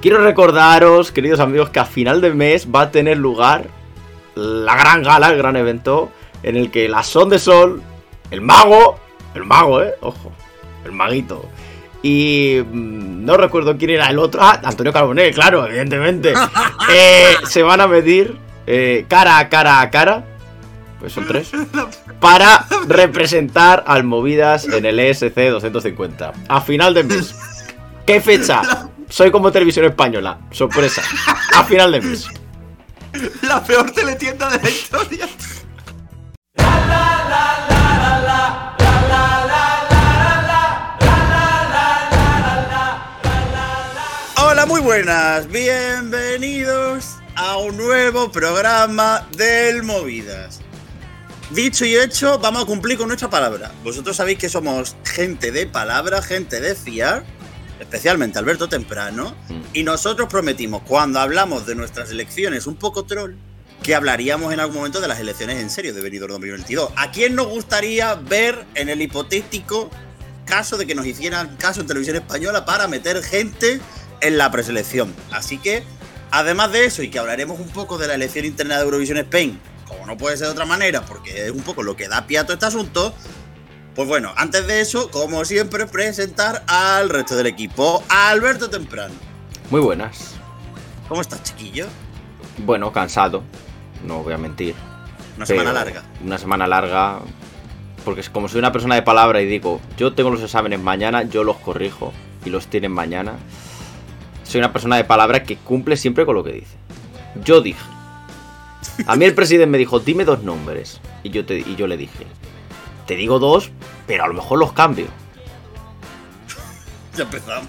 Quiero recordaros, queridos amigos, que a final de mes va a tener lugar la gran gala, el gran evento, en el que la Son de Sol, el mago, el mago, eh, ojo, el maguito, y mm, no recuerdo quién era el otro, ah, Antonio Carbonell, claro, evidentemente, eh, se van a medir eh, cara a cara a cara, pues son tres, para representar al Movidas en el ESC 250, a final de mes. ¿Qué fecha? Soy como televisión española, sorpresa, a final de mes. La peor teletienda de la historia. Hola, muy buenas. Bienvenidos a un nuevo programa del Movidas. Dicho y hecho, vamos a cumplir con nuestra palabra. Vosotros sabéis que somos gente de palabra, gente de fiar, especialmente Alberto Temprano, y nosotros prometimos, cuando hablamos de nuestras elecciones un poco troll, que hablaríamos en algún momento de las elecciones en serio de Benidorm 2022. ¿A quién nos gustaría ver en el hipotético caso de que nos hicieran caso en televisión española para meter gente en la preselección? Así que, además de eso, y que hablaremos un poco de la elección interna de Eurovisión Spain, como no puede ser de otra manera, porque es un poco lo que da pie a todo este asunto, pues bueno, antes de eso, como siempre, presentar al resto del equipo. Alberto Temprano. Muy buenas. ¿Cómo estás, chiquillo? Bueno, cansado, no voy a mentir. Una semana larga. Una semana larga. Porque como soy una persona de palabra y digo, yo tengo los exámenes mañana, yo los corrijo y los tienen mañana. Soy una persona de palabra que cumple siempre con lo que dice. Yo dije. A mí el presidente me dijo, dime dos nombres. Y yo, te, y yo le dije, te digo dos, pero a lo mejor los cambio. Ya empezamos.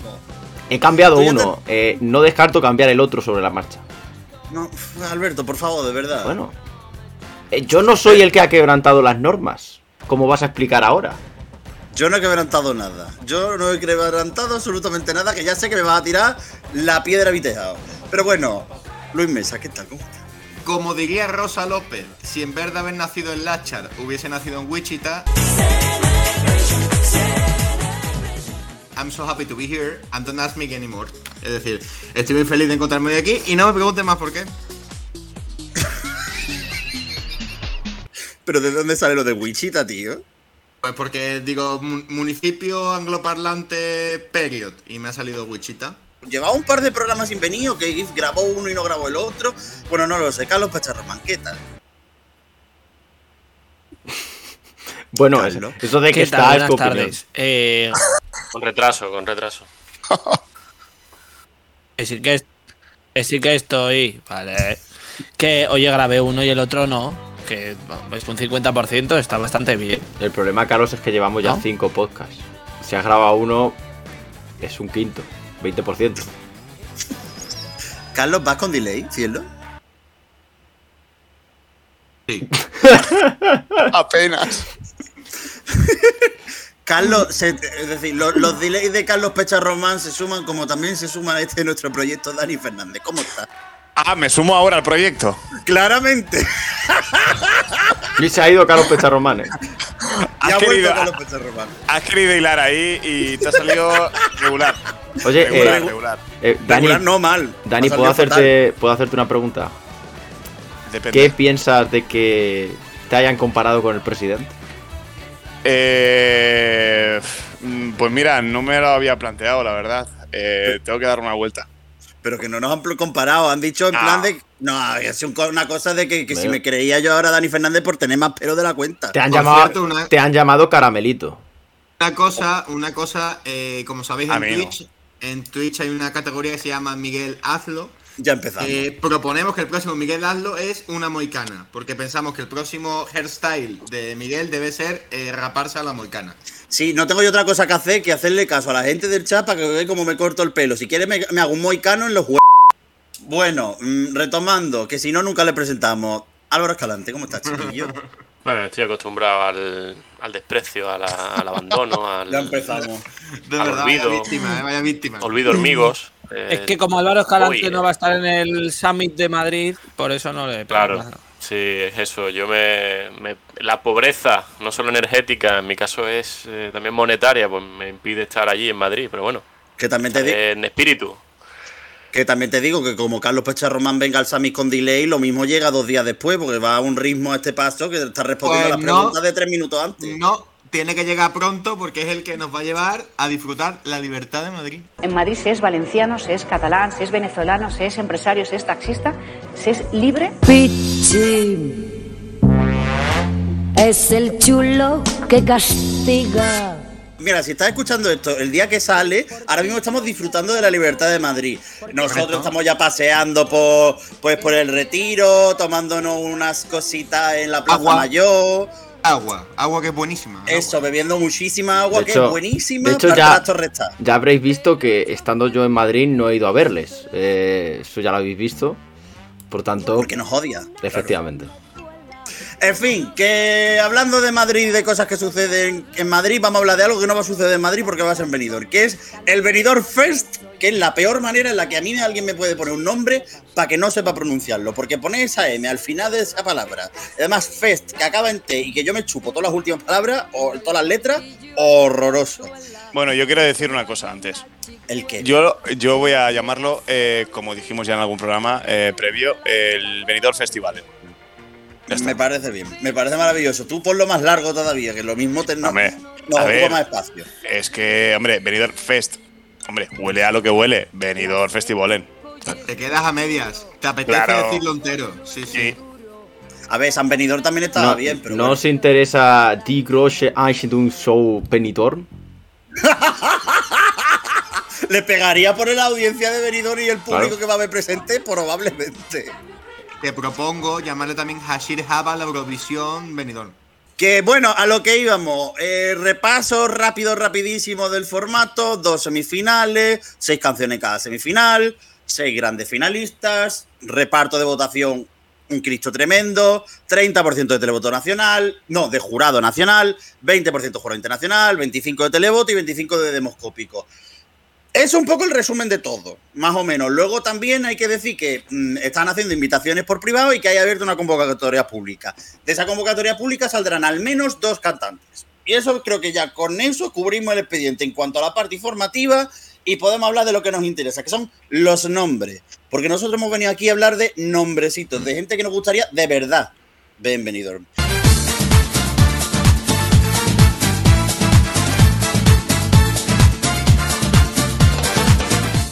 He cambiado Tú uno, eh, no descarto cambiar el otro sobre la marcha. No, Alberto, por favor, de verdad. Bueno, eh, yo no soy el que ha quebrantado las normas. ¿Cómo vas a explicar ahora? Yo no he quebrantado nada. Yo no he quebrantado absolutamente nada, que ya sé que me vas a tirar la piedra tejado. Pero bueno, Luis Mesa, ¿qué tal? ¿Cómo estás? Como diría Rosa López, si en vez de haber nacido en Lachar hubiese nacido en Wichita. I'm so happy to be here and don't ask me anymore. Es decir, estoy muy feliz de encontrarme hoy aquí y no me pregunten más por qué. ¿Pero de dónde sale lo de Wichita, tío? Pues porque digo mun- municipio angloparlante period y me ha salido Wichita. Llevaba un par de programas sin venir, o que Gif grabó uno y no grabó el otro. Bueno, no lo sé, Carlos Pacharromán, ¿qué tal? Bueno, Carlos. eso, de que ¿Qué está tal? es tardes. Eh, Con retraso, con retraso. decir que, es- decir que estoy. Vale. Que oye, grabé uno y el otro no. Que es un 50%, está bastante bien. El problema, Carlos, es que llevamos ya ¿No? cinco podcasts. Si has grabado uno, es un quinto, 20%. Carlos, ¿vas con delay, cielo? Sí. Apenas. Carlos, se- es decir, lo- los, delays de Carlos Pecharromán se suman como también se suman a este nuestro proyecto Dani Fernández. ¿Cómo está? Ah, me sumo ahora al proyecto. Claramente. Y se ha ido Carlos Pecharromán. Has querido, Carlos has querido hilar ahí y te ha salido regular. Oye, Regular, eh, regular. eh, Dani, Regular no mal. Dani ¿puedo, hacerte, ¿puedo hacerte una pregunta? Depende. ¿Qué piensas de que te hayan comparado con el presidente? Eh, mm, pues mira, no me lo había planteado, la verdad. Eh, tengo que dar una vuelta. Pero que no nos han comparado. Han dicho en Ah. plan de. No, es una cosa de que, que si me creía yo ahora Dani Fernández por tener más pelo de la cuenta. Te han, Por llamado, cierto, una- te han llamado caramelito. Una cosa, una cosa, eh, como sabéis en. Twitch, en Twitch hay una categoría que se llama Miguel Hazlo. Ya empezamos. Eh, proponemos que el próximo Miguel Hazlo es una moicana, porque pensamos que el próximo hairstyle de Miguel debe ser eh, raparse a la moicana. Sí, no tengo yo otra cosa que hacer que hacerle caso a la gente del chat para que vean cómo me corto el pelo. Si quieres me, me hago un moicano en los huevos. Bueno, mm, retomando, que si no nunca le presentamos. Álvaro Escalante, ¿cómo estás, chiquillo? Bueno, estoy acostumbrado al, al desprecio, al abandono, al Ya empezamos. De Al verdad, olvido. vaya víctima, eh, vaya víctima. olvido hormigos. Eh, Es que como Álvaro Escalante no va a estar en el Summit de Madrid, por eso no le Claro, sí, es eso. Yo me, me- La pobreza, no solo energética, en mi caso es eh, también monetaria, pues me impide estar allí en Madrid, pero bueno, Que también te digo. en espíritu. Que también te digo que como Carlos Pecharromán venga al Samis con delay, lo mismo llega dos días después, porque va a un ritmo a este paso que está respondiendo Pues las no. preguntas de tres minutos antes. No, tiene que llegar pronto porque es el que nos va a llevar a disfrutar la libertad de Madrid. En Madrid se es valenciano, se es catalán, se es venezolano, se es empresario, se es taxista, se es libre. Pichi es el chulo que castiga. Mira, si estás escuchando esto, el día que sale, ahora mismo estamos disfrutando de la libertad de Madrid. Nosotros estamos ya paseando por, pues, por el retiro, tomándonos unas cositas en la Plaza Agua. Mayor. Agua, agua que es buenísima. Eso, bebiendo muchísima agua, De que hecho- es buenísima de hecho, para ya- habréis visto que estando yo en Madrid no he ido a verles. Eh, eso ya lo habéis visto. Por tanto, Porque nos odia. efectivamente. En fin, que hablando de Madrid y de cosas que suceden en Madrid, vamos a hablar de algo que no va a suceder en Madrid porque va a ser en Benidorm, que es el Benidorm Fest, que es la peor manera en la que a mí alguien me puede poner un nombre para que no sepa pronunciarlo, porque poner esa M al final de esa palabra, además Fest, que acaba en T y que yo me chupo todas las últimas palabras, o todas las letras, horroroso. Bueno, yo quiero decir una cosa antes. El que... Yo, yo voy a llamarlo, eh, como dijimos ya en algún programa eh, previo, el Benidorm Festival. Me parece bien, me parece maravilloso. Tú ponlo más largo todavía, que lo mismo te, no, Hombre, nos ocupa ver. más espacio. Es que, hombre, Benidorm Fest. Hombre, huele a lo que huele. Benidorm Festivalen. Te quedas a medias. Te apetece Claro. decirlo entero. Sí, sí. Sí. A ver, San Benidorm también estaba No, bien, pero ¿no bueno. os interesa Die Große Einstellung Show Benidorm? Le pegaría por la audiencia de Benidorm y el público Claro. que va a ver presente, probablemente. Te propongo llamarle también Hashir Haba la Eurovisión Benidorm. Que bueno, a lo que íbamos. eh, repaso rápido, rapidísimo del formato. Dos semifinales, seis canciones cada semifinal, seis grandes finalistas, reparto de votación, un Cristo tremendo, 30% de televoto nacional, no, de jurado nacional, 20% jurado internacional, 25% de televoto y 25% de demoscópico. Es un poco el resumen de todo, más o menos. Luego también hay que decir que mm, están haciendo invitaciones por privado y que hay abierto una convocatoria pública. De esa convocatoria pública saldrán al menos dos cantantes. Y eso creo que ya con eso cubrimos el expediente en cuanto a la parte informativa y podemos hablar de lo que nos interesa, que son los nombres. Porque nosotros hemos venido aquí a hablar de nombrecitos, de gente que nos gustaría de verdad. Bienvenido.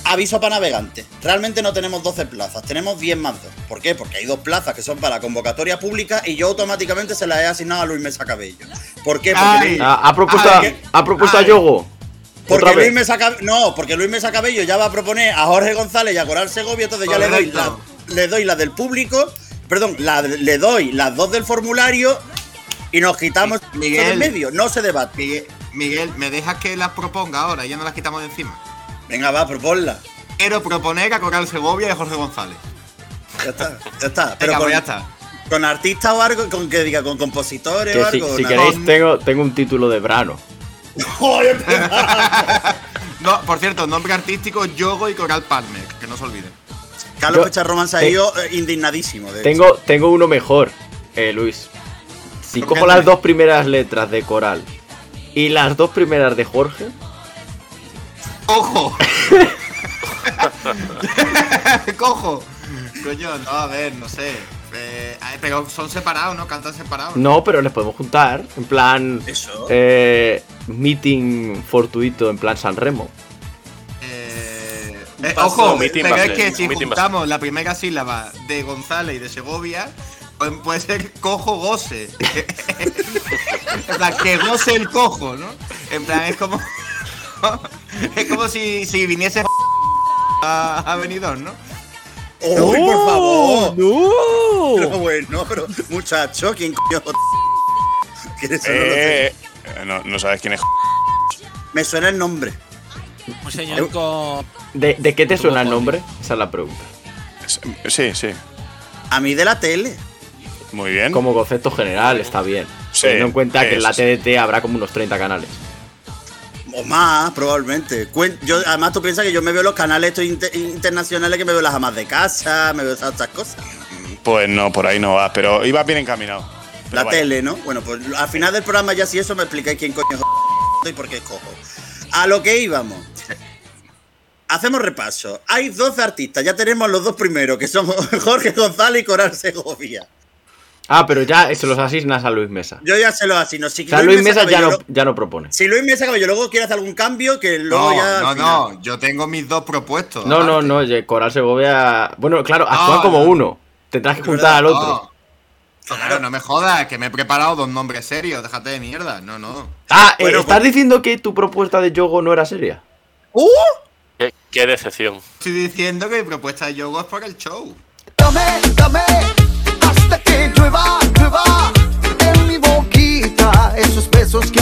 Aviso para navegantes. Realmente no tenemos 12 plazas, tenemos 10 más 2. ¿Por qué? Porque hay dos plazas que son para convocatoria pública y yo automáticamente se las he asignado a Luis Mesa Cabello. ¿Por qué? Porque. Luis, ¿Ha propuesto, a, que- ha propuesto a Ay. Yogo? porque ¿Otra Luis? Mesa Cabello. No, porque Luis Mesa Cabello ya va a proponer a Jorge González y a Coral Segovia, entonces ya le doy, la, le doy la del público, perdón, la- le doy las dos del formulario y nos quitamos Miguel. del medio. No se debate. Miguel, Miguel, ¿me dejas que las proponga ahora? Ya no las quitamos de encima. Venga, va, proponla. Quiero proponer a Coral Segovia y a Jorge González. Ya está, ya está. Pero Venga, con, pues ya está. con artistas o algo, con que diga, con compositores Que o si, algo. si queréis, tengo, tengo un título de. Joder, No, por cierto, nombre artístico Yogo y Coral Palmer, que no se olviden. Carlos Pecharroman se ha te- ido eh, indignadísimo. De hecho. Tengo, tengo uno mejor, eh, Luis. Si ¿Por cojo las dos primeras letras de Coral y las dos primeras de Jorge, ¡Ojo! ¡Cojo! Coño, no, a ver, no sé. Eh, pero son separados, ¿no? Cantan separados. no, pero les podemos juntar. En plan, Eso. eh, meeting fortuito, en plan San Remo. Eh, eh, ojo, pero es que si juntamos la primera sílaba de González y de Segovia, pues puede ser cojo goce. en plan, que goce el cojo, ¿no? En plan, es como. es como si, si viniese a, a Benidorm, ¿no? ¡Uy, por favor! ¡No! Pero bueno, pero muchacho, ¿quién coño? Que eso no. Eh, eh, no, no sabes quién es. Me suena el nombre. Un señor con. ¿De, de qué te suena el nombre? Esa es la pregunta. Sí, sí. A mí de la tele. Muy bien. Como concepto general, está bien. Sí, Teniendo en cuenta que en la TDT habrá como unos 30 canales. O más, probablemente. Yo, además, tú piensas que yo me veo los canales estos inter- internacionales que me veo las amas de casa, me veo esas otras cosas. Pues no, por ahí no va, pero iba bien encaminado. Pero La vaya. tele, ¿no? Bueno, pues al final del programa ya si eso me explicáis quién coño es y por qué cojo. A lo que íbamos. hacemos repaso. Hay 12 artistas, ya tenemos los dos primeros, que son Jorge González y Coral Segovia. Ah, pero ya se los asignas a Luis Mesa. Yo ya se lo asigno. Si O sea, Luis Mesa ya no, ya no propone. Si Luis Mesa Cabello luego quiere hacer algún cambio, que luego No, ya. no, final. no. Yo tengo mis dos propuestos. No, no, aparte. no, Coral Segovia. Bueno, claro, actúa como no. uno. Tendrás que juntar al otro. No. Claro, no me jodas, que me he preparado dos nombres serios, déjate de mierda. No, no. Ah, eh, Bueno, ¿estás pues- diciendo que tu propuesta de Yogo no era seria? ¡Uh! Qué, qué decepción. Estoy diciendo que mi propuesta de yogo es para el show. Dame, dame, que llueva, llueva en mi boquita, esos que.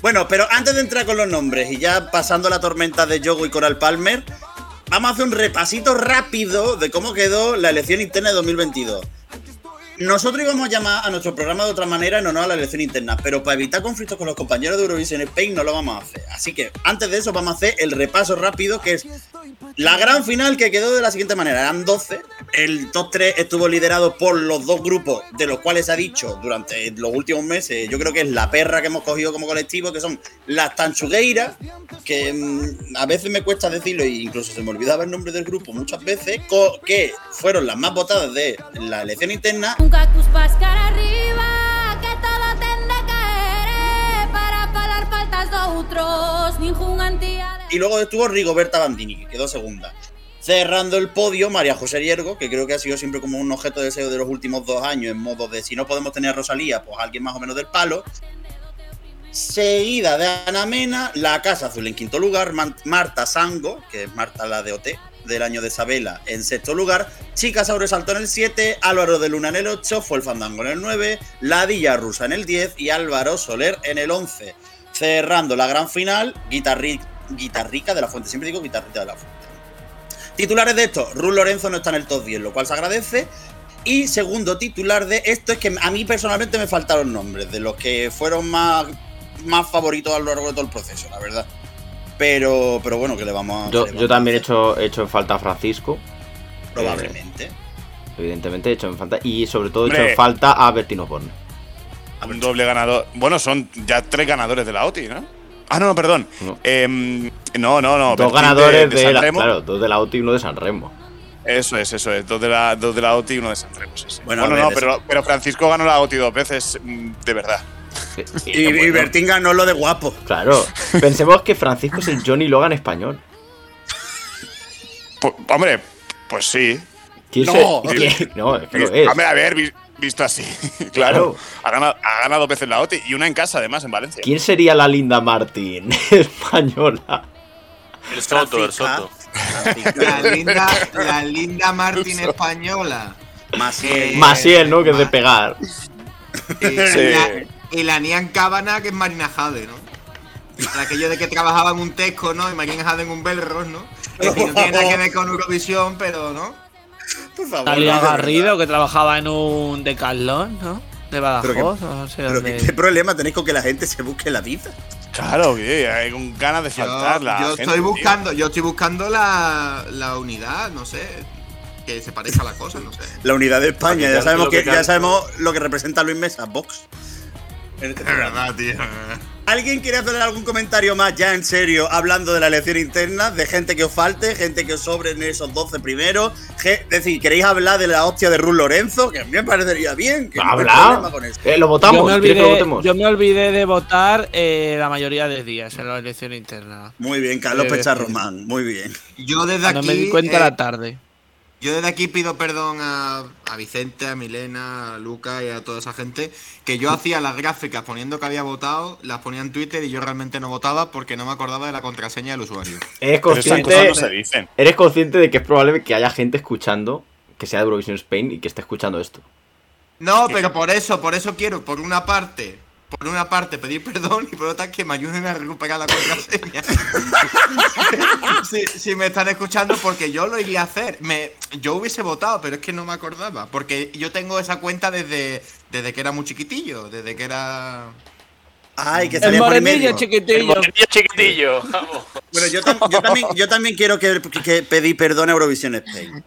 Bueno, pero antes de entrar con los nombres y ya pasando la tormenta de Yogo y Coral Palmer, vamos a hacer un repasito rápido de cómo quedó la elección interna de 2022. Nosotros íbamos a llamar a nuestro programa de otra manera en honor a la elección interna, pero para evitar conflictos con los compañeros de Eurovision Spain no lo vamos a hacer. Así que antes de eso vamos a hacer el repaso rápido que es la gran final que quedó de la siguiente manera. Eran 12. El top 3 estuvo liderado por los dos grupos de los cuales se ha dicho durante los últimos meses. Yo creo que es la perra que hemos cogido como colectivo, que son las Tanchugueiras, que mm, a veces me cuesta decirlo e incluso se me olvidaba el nombre del grupo muchas veces, que fueron las más votadas de la elección interna. Nunca de... Y luego estuvo Rigoberta Bandini, que quedó segunda. Cerrando el podio, María José Hiergo, que creo que ha sido siempre como un objeto de deseo de los últimos dos años, en modo de si no podemos tener Rosalía, pues alguien más o menos del palo. Seguida de Ana Mena, La Casa Azul en quinto lugar, Marta Sango, que es Marta la de OT, del año de Isabela, en sexto lugar, Chica Saure saltó en el 7, Álvaro de Luna en el 8, fue el Fandango en el 9, Ladilla Rusa en el 10 y Álvaro Soler en el 11. Cerrando la gran final, Guitarri- Guitarrica de la Fuente, siempre digo Guitarrica de la Fuente. Titulares de esto, Ruth Lorenzo no está en el top 10, lo cual se agradece. Y segundo titular de esto es que a mí personalmente me faltaron nombres, de los que fueron más, más favoritos a lo largo de todo el proceso, la verdad. Pero, pero bueno, que le vamos a. Yo, yo vamos a también he hecho, he hecho en falta a Francisco. Probablemente. Evidentemente he hecho en falta. Y sobre todo he hecho en falta a Bertino Borne. Un doble ganador. Bueno, son ya tres ganadores de la OTI, ¿no? Ah, no, no, perdón. No. Em, no, no, no. Dos Bertín ganadores de, la, Remo. claro, dos de la OTI y uno de San Remo. Eso es, eso es. Dos de la, dos de la OTI y uno de San Remo. sí, sí. Bueno, Bueno, ver, no, pero, pero Francisco ganó la OTI dos veces, mm, de verdad. Y, y bueno, Bertín ganó lo de guapo. Claro, pensemos que Francisco es el Johnny Logan español. Pu- hombre, pues sí. ¿Quién No, quién- no, es que lo es. Hombre, a ver, vi- visto así. claro. Ha ganado, ha ganado dos veces la OTI y una en casa, además, en Valencia. ¿Quién sería la Linda Martín española? El Soto, el Soto. La linda, la linda Martín española. Maciel. Maciel, ¿no? Que es de pegar. Y Sí. Y la Nian Cábana, que es Marina Jade, ¿no? Para aquello de que trabajaba en un Tesco, ¿no? Y Marina Jade en un Belros, ¿no? Es decir, no tiene nada que ver con Eurovisión, pero, ¿no? Por favor. Talía Garrido, que trabajaba en un decalón, ¿no? De Pero qué- Badajoz, o no sé Pero dónde. ¿qué, qué problema tenéis con que la gente se busque la vida? Claro, que hay con ganas de Yo, faltar la yo gente, estoy tío. buscando, yo estoy buscando la, la unidad, no sé. Que se parezca a la cosa, no sé. La unidad de España, que ya sabemos que, que ya sabemos lo que representa Luis Mesa, Vox. En este programa. tío. ¿Alguien quiere hacer algún comentario más ya en serio hablando de la elección interna? De gente que os falte, gente que os sobre en esos 12 primeros. Es decir, ¿queréis hablar de la hostia de Ruth Lorenzo? Que a mí me parecería bien. Que Habla. con eso. Eh, lo Yo votamos. me, ¿Quieres que lo olvidé, votemos? yo me olvidé de votar eh, la mayoría de días en la elección interna. Muy bien, Carlos Eh, Pecharromán. Muy bien. Yo desde No aquí. me di cuenta eh, la tarde. Yo desde aquí pido perdón a, a Vicente, a Milena, a Luca y a toda esa gente que yo hacía las gráficas poniendo que había votado, las ponía en Twitter y yo realmente no votaba porque no me acordaba de la contraseña del usuario. Eres Pero esas cosas consciente, no se dicen. eres consciente de que es probable que haya gente escuchando que sea de Eurovision Spain y que esté escuchando esto. No, pero por eso, por eso quiero, por una parte, por una parte pedir perdón y por otra que me ayuden a recuperar la contraseña. si, si me están escuchando, porque yo lo iría a hacer. Me, yo hubiese votado, pero es que no me acordaba. Porque yo tengo esa cuenta desde, desde que era muy chiquitillo, desde que era. Ay, que El salía por en morenillo medio. El chiquitillo. morenillo chiquitillo. Vamos. Bueno, yo, tam- yo también, yo también quiero que, que pedí perdón a Eurovisión Spain.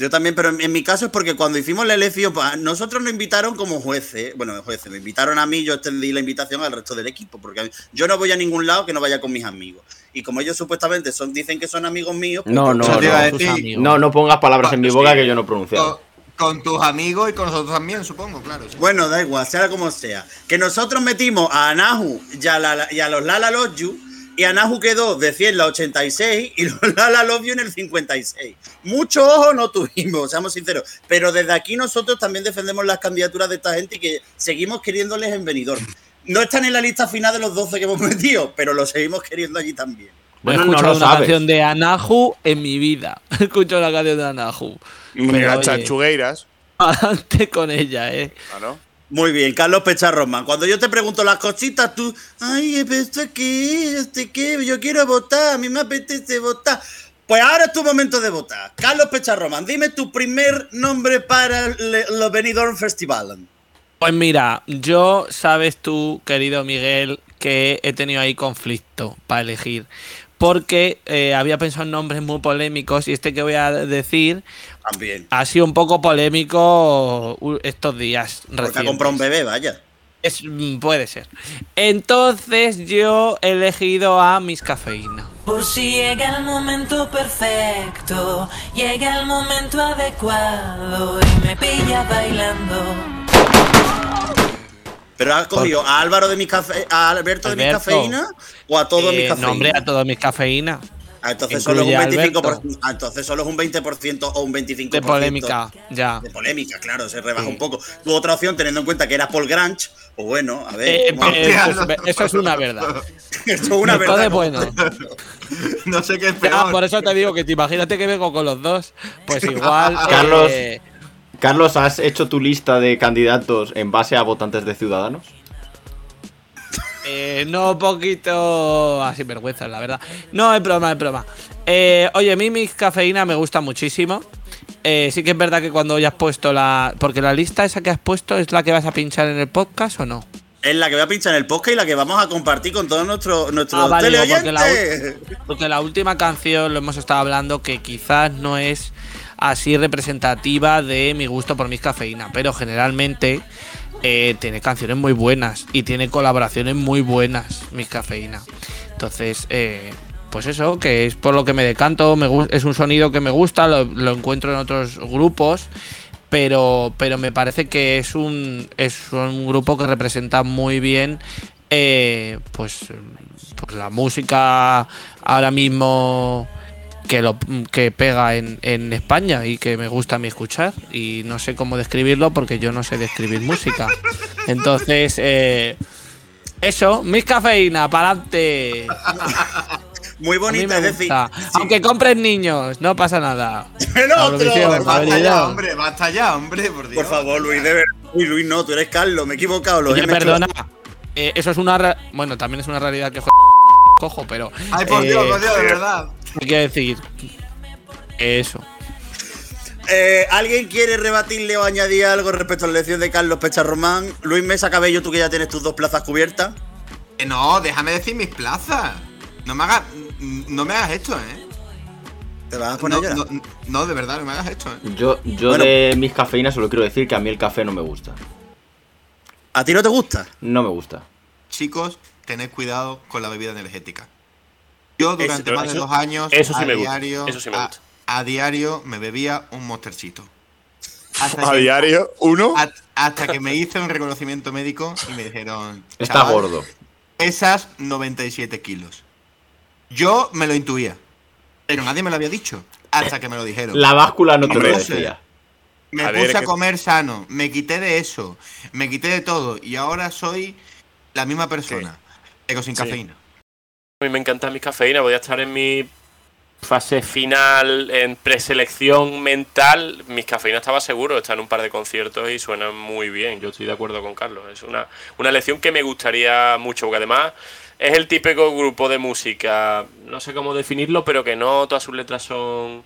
Yo también, pero en, en mi caso es porque cuando hicimos la elección, pues, nosotros nos invitaron como jueces. Bueno, jueces, me invitaron a mí, yo extendí la invitación al resto del equipo, porque mí- yo no voy a ningún lado que no vaya con mis amigos. Y como ellos supuestamente son, dicen que son amigos míos, pues, No, no, te iba a no. decir. No, no pongas palabras en mi boca que yo no he pronunciado. Con, con tus amigos y con nosotros también, supongo, claro. sí. Bueno, da igual, sea como sea. Que nosotros metimos a Anahu y a, la- y a los Lala You, y Anahu quedó de 100 en la 86 y los Lala Love You en el 56. Mucho ojo no tuvimos, seamos sinceros. Pero desde aquí nosotros también defendemos las candidaturas de esta gente y que seguimos queriéndoles en Benidorm. No están en la lista final de los 12 que hemos metido, pero los seguimos queriendo allí también. No he Bueno, no escuchado lo una sabes. canción de Anahu en mi vida. He escuchado una canción de Anahu. Mira, chanchugueiras. Adelante con ella, eh. Claro. Muy bien, Carlos Pecharroman. Cuando yo te pregunto las cositas, tú, ay, esto qué, este qué, yo quiero votar, a mí me apetece votar. Pues ahora es tu momento de votar. Carlos Pecharroman, dime tu primer nombre para los Benidorm Festival. Pues mira, yo sabes tú, querido Miguel, que he tenido ahí conflicto para elegir. Porque eh, había pensado en nombres muy polémicos y este que voy a decir También. ha sido un poco polémico uh, estos días. Porque ha comprado un bebé, vaya. Es- mm, puede ser. Entonces yo he elegido a Miss Cafeína. Por si llega el momento perfecto, llega el momento adecuado y me pilla bailando. Pero has cogido a Álvaro de mi café, a Alberto, de mi cafeína o a todo mi Eh, cafeína. nombre a todos mis cafeína. Ah, entonces solo es un Incluye a 25%, Alberto. ah, entonces solo es un 20% o un 25%. De polémica, ya. De polémica, claro, se rebaja Sí. un poco. Tu otra opción, teniendo en cuenta que era Paul Grange, pues bueno, a ver. Eh, eh, pues, eso es una verdad. Esto es una verdad. bueno. No sé qué es Ya, peor. por eso te digo que te imagínate que vengo con los dos. Pues igual. Carlos. eh, Carlos, ¿has hecho tu lista de candidatos en base a votantes de Ciudadanos? eh, no, un poquito. Así vergüenza, la verdad. No, es broma, es broma. Eh, oye, a mí mi cafeína me gusta muchísimo. Eh, sí que es verdad que cuando ya has puesto la. Porque la lista esa que has puesto es la que vas a pinchar en el podcast o no? Es la que voy a pinchar en el podcast y la que vamos a compartir con todos nuestros nuestros Ah, vale, porque la, porque la última canción lo hemos estado hablando que quizás no es así representativa de mi gusto por mis cafeína, pero generalmente eh, tiene canciones muy buenas y tiene colaboraciones muy buenas mis cafeína. Entonces, eh, pues eso, que es por lo que me decanto, es un sonido que me gusta, lo, lo encuentro en otros grupos. Pero, pero me parece que es un, es un grupo que representa muy bien eh, pues, pues la música ahora mismo que lo que pega en, en España y que me gusta a mí escuchar y no sé cómo describirlo porque yo no sé describir música entonces eh, eso mis cafeína para adelante Muy bonita, es decir. aunque compren niños no pasa nada El otro. Basta ya, hombre, basta ya, hombre, por Dios. Por favor, Luis, de verdad. Uy, Luis, no, tú eres Carlos, me he equivocado. Los Oye, perdona eh, eso es una bueno también es una realidad que cojo pero Ay, por Dios, eh, por Dios, de verdad. Hay que decir eso Eh, ¿Alguien quiere rebatirle o añadir algo respecto a la elección de Carlos Pecharromán? Luis Mesa Cabello, tú que ya tienes tus dos plazas cubiertas. Eh, no, déjame decir mis plazas. No me hagas, no me hagas esto, ¿eh? ¿Te vas a poner No, no, no, de verdad, no me hagas esto, ¿eh? Yo, yo Bueno. de mis cafeínas solo quiero decir que a mí el café no me gusta. ¿A ti no te gusta? No me gusta. Chicos, tened cuidado con la bebida energética. Yo durante Eso- más de eso- dos años eso sí a me gusta, diario, eso sí me a- gusta. A, diario me bebía un monstercito. Hasta A que- diario, uno. a- hasta que me hice un reconocimiento médico y me dijeron. Está "Chaval, gordo. Pesas 97 kilos. Yo me lo intuía. Pero nadie me lo había dicho. Hasta que me lo dijeron. La báscula no te lo decía. Me A ver, puse a que- comer sano, me quité de eso, me quité de todo y ahora soy la misma persona, pero sin Sí. cafeína. A mí me encanta mi cafeína, voy a estar en mi fase final, en preselección mental. Mis cafeína estaba seguro, está en un par de conciertos y suenan muy bien. Yo estoy de acuerdo con Carlos. Es una, una elección que me gustaría mucho, porque además es el típico grupo de música, no sé cómo definirlo, pero que no todas sus letras son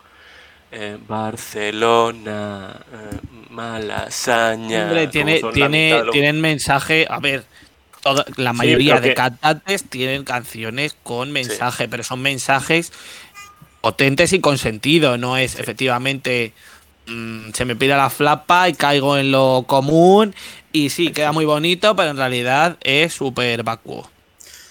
eh, Barcelona, eh, Malasaña. Hombre, tiene, tiene, tienen mensaje. A ver, toda- la mayoría de que- cantantes tienen canciones con mensaje, pero son mensajes potentes y con sentido. No es efectivamente mm, se me pira la flapa y caigo en lo común. Y sí, queda muy bonito, pero en realidad es súper vacuo.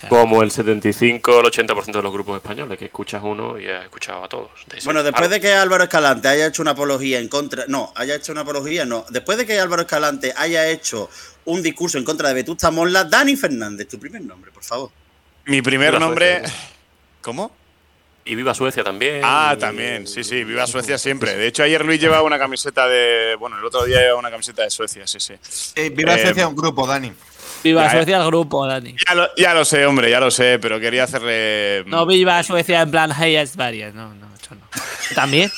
Como el 75 o el 80% de los grupos españoles, que escuchas uno y has escuchado a todos. De Bueno, después de que Álvaro Escalante haya hecho una apología en contra. No, haya hecho una apología, no. Después de que Álvaro Escalante haya hecho un discurso en contra de Vetusta Morla, Dani Fernández, tu primer nombre, por favor. Mi primer Viva nombre. Suecia. ¿Cómo? Y viva Suecia también. Ah, también, sí, sí, viva Suecia siempre. De hecho, ayer Luis llevaba una camiseta de. Bueno, el otro día llevaba una camiseta de Suecia, sí, sí. Eh, viva Eh, Suecia, un grupo, Dani. Viva Ya, Suecia el grupo, Dani. Ya lo, ya lo sé, hombre, ya lo sé, pero quería hacerle. No viva Suecia en plan Hey, es varias. No, no, eso no. También.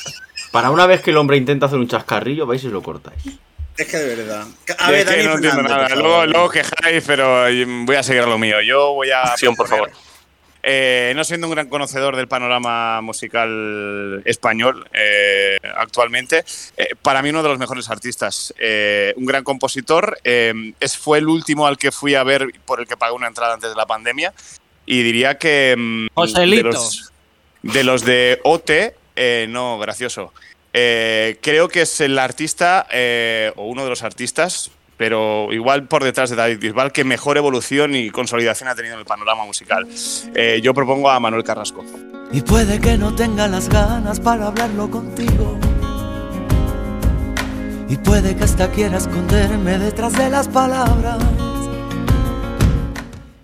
Para una vez que el hombre intenta hacer un chascarrillo, vais y lo cortáis. Es que de verdad. A Es ver, Dani no entiendo nada. Luego, luego quejáis, pero voy a seguir a lo mío. Yo voy a. Acción, por favor. Eh, no siendo un gran conocedor del panorama musical español eh, actualmente, eh, para mí uno de los mejores artistas, eh, un gran compositor, eh, es, fue el último al que fui a ver por el que pagué una entrada antes de la pandemia y diría que mm, Joselito. de los de los de OT, eh, no, gracioso. Eh, creo que es el artista eh, o uno de los artistas, pero igual por detrás de David Bisbal, que mejor evolución y consolidación ha tenido en el panorama musical. Eh, yo propongo a Manuel Carrasco. Y puede que no tenga las ganas para hablarlo contigo. Y puede que hasta quiera esconderme detrás de las palabras.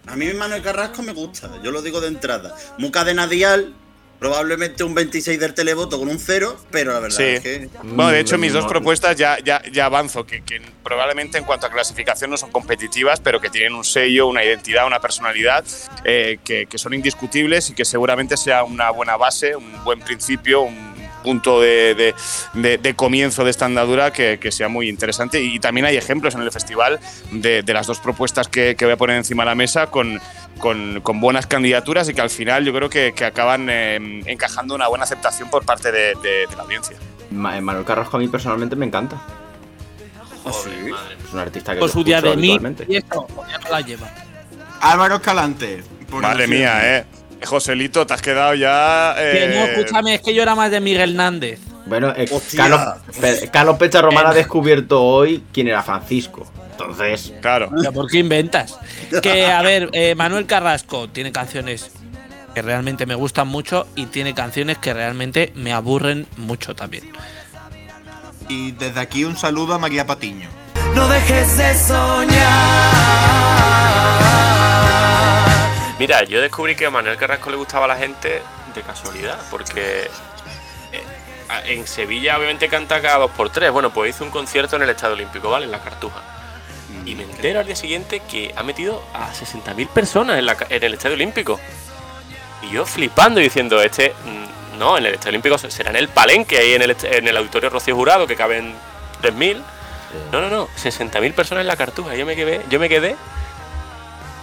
A mí Manuel Carrasco me gusta, yo lo digo de entrada. Muca de Nadial, probablemente un 26 del televoto con un cero, pero la verdad Sí. es que. Bueno, de hecho, mis dos propuestas ya, ya, ya avanzo, que, que probablemente en cuanto a clasificación no son competitivas, pero que tienen un sello, una identidad, una personalidad eh, que, que son indiscutibles y que seguramente sea una buena base, un buen principio, un punto de, de- de- de comienzo de esta andadura que, que sea muy interesante. Y también hay ejemplos en el festival de, de las dos propuestas que, que voy a poner encima de la mesa con, con, con buenas candidaturas y que al final yo creo que, que acaban eh, encajando una buena aceptación por parte de- de- de la audiencia. Ma- Manuel Carrasco a mí personalmente me encanta. Es un artista que Por lo su día de mí y esto, ya no la lleva. Álvaro Escalante. por Madre mía, eh. Joselito, te has quedado ya. Que no, eh, escúchame, es que yo era más de Miguel Hernández. Bueno, eh. Carlos, Pe- Carlos Pecha Román ha descubierto hoy quién era Francisco. Entonces, Claro. ¿Pero por qué inventas? Que, a ver, eh, Manuel Carrasco tiene canciones que realmente me gustan mucho y tiene canciones que realmente me aburren mucho también. Y desde aquí un saludo a María Patiño. No dejes de soñar. Mira, yo descubrí que a Manuel Carrasco le gustaba a la gente de casualidad, porque eh, en Sevilla obviamente canta cada dos por tres. Bueno, pues hizo un concierto en el Estadio Olímpico, ¿vale? En la Cartuja. Y me entero al día siguiente que ha metido a 60.000 personas en, la ca- en el Estadio Olímpico. Y yo flipando y diciendo, este, mm, no, en el Estadio Olímpico se- será en el Palenque, ahí en el, est- en el Auditorio Rocío Jurado, que caben 3.000. No, no, no, 60.000 personas en la Cartuja. Yo me quedé, yo me quedé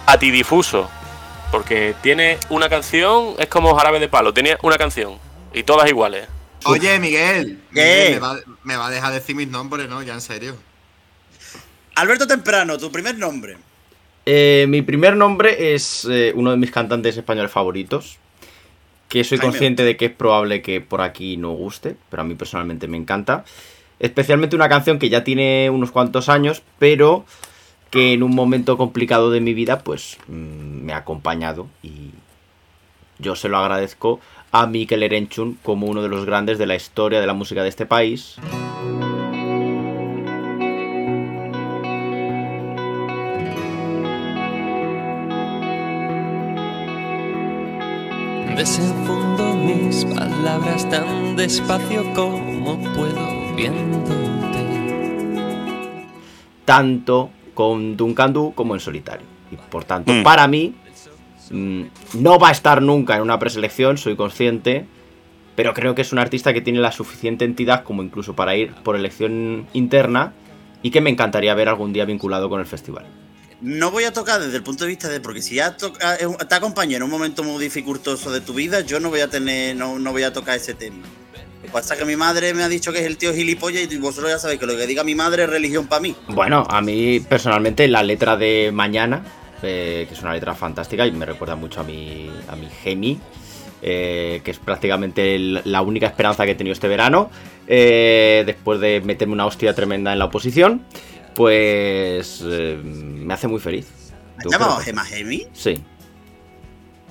atidifuso. Porque tiene una canción, es como jarabe de palo, tiene una canción. Y todas iguales. Oye, Miguel. ¿Qué? Miguel, me, va, me va a dejar decir mis nombres, ¿no? Ya en serio. Alberto Temprano, tu primer nombre. eh, mi primer nombre es eh, uno de mis cantantes españoles favoritos. Que soy Jaime consciente de que es probable que por aquí no guste, pero a mí personalmente me encanta. Especialmente una canción que ya tiene unos cuantos años, pero que en un momento complicado de mi vida, pues mm, me ha acompañado y yo se lo agradezco a Mikel Erenchun como uno de los grandes de la historia de la música de este país. Desenfundo mis palabras tan despacio como puedo viéndote. tanto con Duncan Du como en solitario. Y por tanto, Mm. para mí, mm, no va a estar nunca en una preselección, soy consciente, pero creo que es un artista que tiene la suficiente entidad como incluso para ir por elección interna y que me encantaría ver algún día vinculado con el festival. No voy a tocar desde el punto de vista de. Porque si ya un- te acompaña en un momento muy dificultoso de tu vida, yo no voy a tener. No, no voy a tocar ese tema. Lo que pasa es que mi madre me ha dicho que es el tío gilipollas y vosotros ya sabéis que lo que diga mi madre es religión para mí. Bueno, a mí personalmente la letra de Mañana, eh, que es una letra fantástica y me recuerda mucho a mi, a mi Gemi, eh, que es prácticamente el- la única esperanza que he tenido este verano, eh, después de meterme una hostia tremenda en la oposición, pues eh, me hace muy feliz. ¿Has llamado. Gema Gemi? Sí,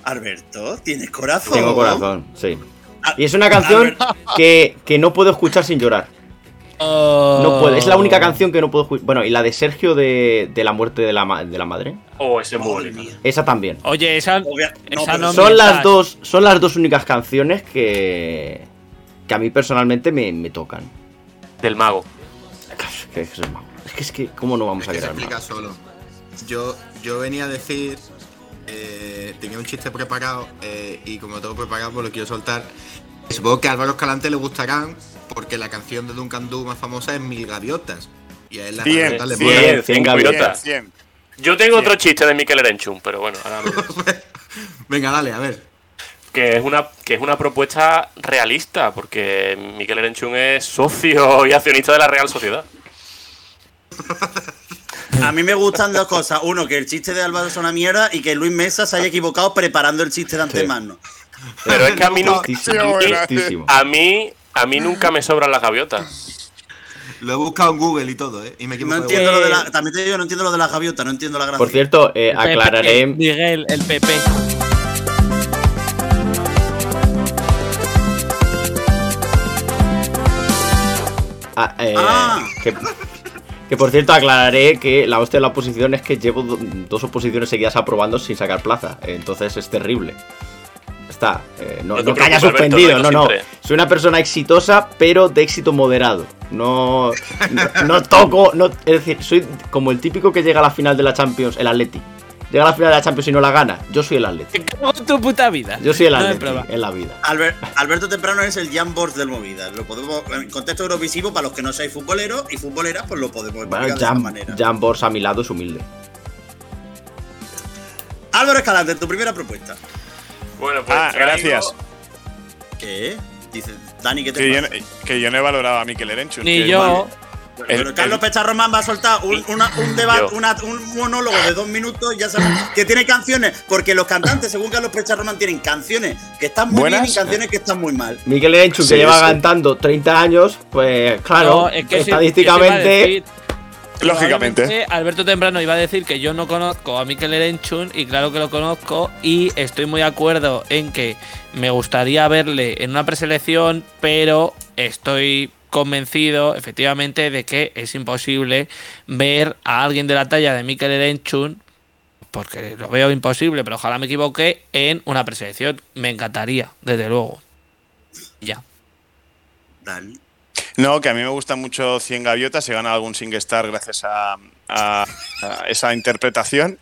Alberto, ¿tienes corazón? tengo corazón, sí. Ah, Y es una canción que, que no puedo escuchar sin llorar. No puedo, es la única canción que no puedo escuchar. Bueno, y la de Sergio de, de la muerte de la, ma- de la madre. Oh, ese. Esa también. Oye, esa, Obvia- no, esa pero no son las dos son las dos únicas canciones que que a mí personalmente me, me tocan Del mago. es que es, el mago. Es que es que cómo no vamos Es a que se querer explica más solo. Yo, yo venía a decir. Eh, tenía un chiste preparado eh, y como tengo preparado, pues lo quiero soltar. Supongo que a Álvaro Escalante le gustarán porque la canción de Duncan Du más famosa es Mil Gaviotas. Y a él cien, molan. Cien, cien cien gaviotas. gaviotas. 100. Yo tengo otro chiste de Mikel Erenchun, pero bueno, ahora Venga, dale, a ver. que es una que es una propuesta realista, porque Mikel Erenchun es socio y accionista de la Real Sociedad. A mí me gustan dos cosas. Uno, que el chiste de Álvaro es una mierda y que Luis Mesa se haya equivocado preparando el chiste de antemano. Pero es que a mí a mí a mí nunca me sobran las gaviotas. Lo he buscado en Google y todo, ¿eh? Y me No entiendo lo de la. También te digo, no entiendo lo de la gaviota, no entiendo la gracia. por cierto eh, aclararé Miguel, el PP. ah, eh, Ah. que, que por cierto aclararé que la hostia de la oposición es que llevo do- dos oposiciones seguidas aprobando sin sacar plaza. Entonces es terrible. Está eh, no, No te no que haya Alberto, suspendido. no no siempre. soy una persona exitosa pero de éxito moderado. No no, no toco no es decir soy como el típico que llega a la final de la Champions el Atleti llega a la final de la Champions y no la gana yo soy el Atleti en tu puta vida. yo soy el Atleti en la vida Albert- Alberto Temprano es el Jan Bors del Movida. Lo podemos, en contexto eurovisivo, para los que no seáis futboleros y futboleras, pues lo podemos bueno, explicar de esa Jan, manera. Jan Bors a mi lado es humilde Álvaro Escalante, tu primera propuesta. Bueno, pues Ah, traigo- gracias. ¿Qué? Dice Dani, ¿qué te Que pasa? que yo no he valorado a Mikel Erenchun. Ni que- yo. Pero el- Carlos el- Pecharromán va a soltar un, una- un debate, Yo. una- un monólogo de dos minutos y ya sabes que tiene canciones, porque los cantantes, según Carlos Pecharromán, tienen canciones que están muy ¿Buenas? bien y canciones que están muy mal. Miguel Enchu, Sí, que lleva sí. cantando 30 años, pues claro, No, es que sí, estadísticamente. Lógicamente. Alberto Temprano iba a decir que yo no conozco a Mikel Erenchun y claro que lo conozco y estoy muy de acuerdo en que me gustaría verle en una preselección, pero estoy convencido efectivamente de que es imposible ver a alguien de la talla de Mikel Erenchun porque lo veo imposible, pero ojalá me equivoque en una preselección. Me encantaría, desde luego. Ya. Dani. No, que a mí me gusta mucho 100 gaviotas. He ganado algún SingStar gracias a, a- a esa interpretación.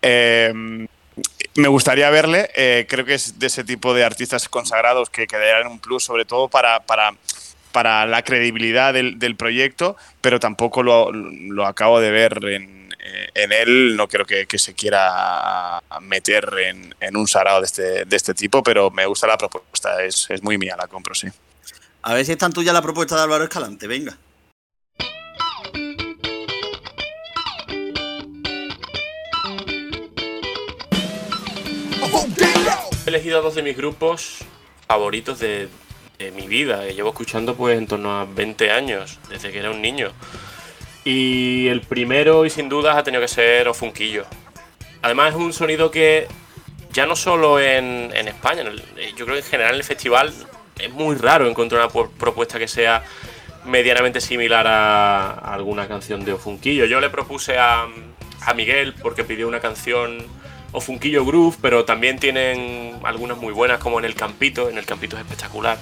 Eh, me gustaría verle. eh, creo que es de ese tipo de artistas consagrados que, que darían un plus, sobre todo para, para, para la credibilidad del, del proyecto, pero tampoco lo, lo acabo de ver en, eh, en él. No creo que, que se quiera meter en, en un sarao de este, de este tipo, pero me gusta la propuesta. Es, es muy mía, la compro, sí. A ver si es tan tuya la propuesta de Álvaro Escalante, venga. He elegido dos de mis grupos favoritos de, de mi vida. que llevo escuchando pues en torno a 20 años, desde que era un niño. Y el primero, y sin dudas, ha tenido que ser Ofunquillo. Además es un sonido que ya no solo en, en España, eh, yo creo que en general en el festival es muy raro encontrar una propuesta que sea medianamente similar a, a alguna canción de Ofunquillo. Yo le propuse a, a Miguel porque pidió una canción Ofunquillo Groove, pero también tienen algunas muy buenas como en El Campito, en El Campito es espectacular.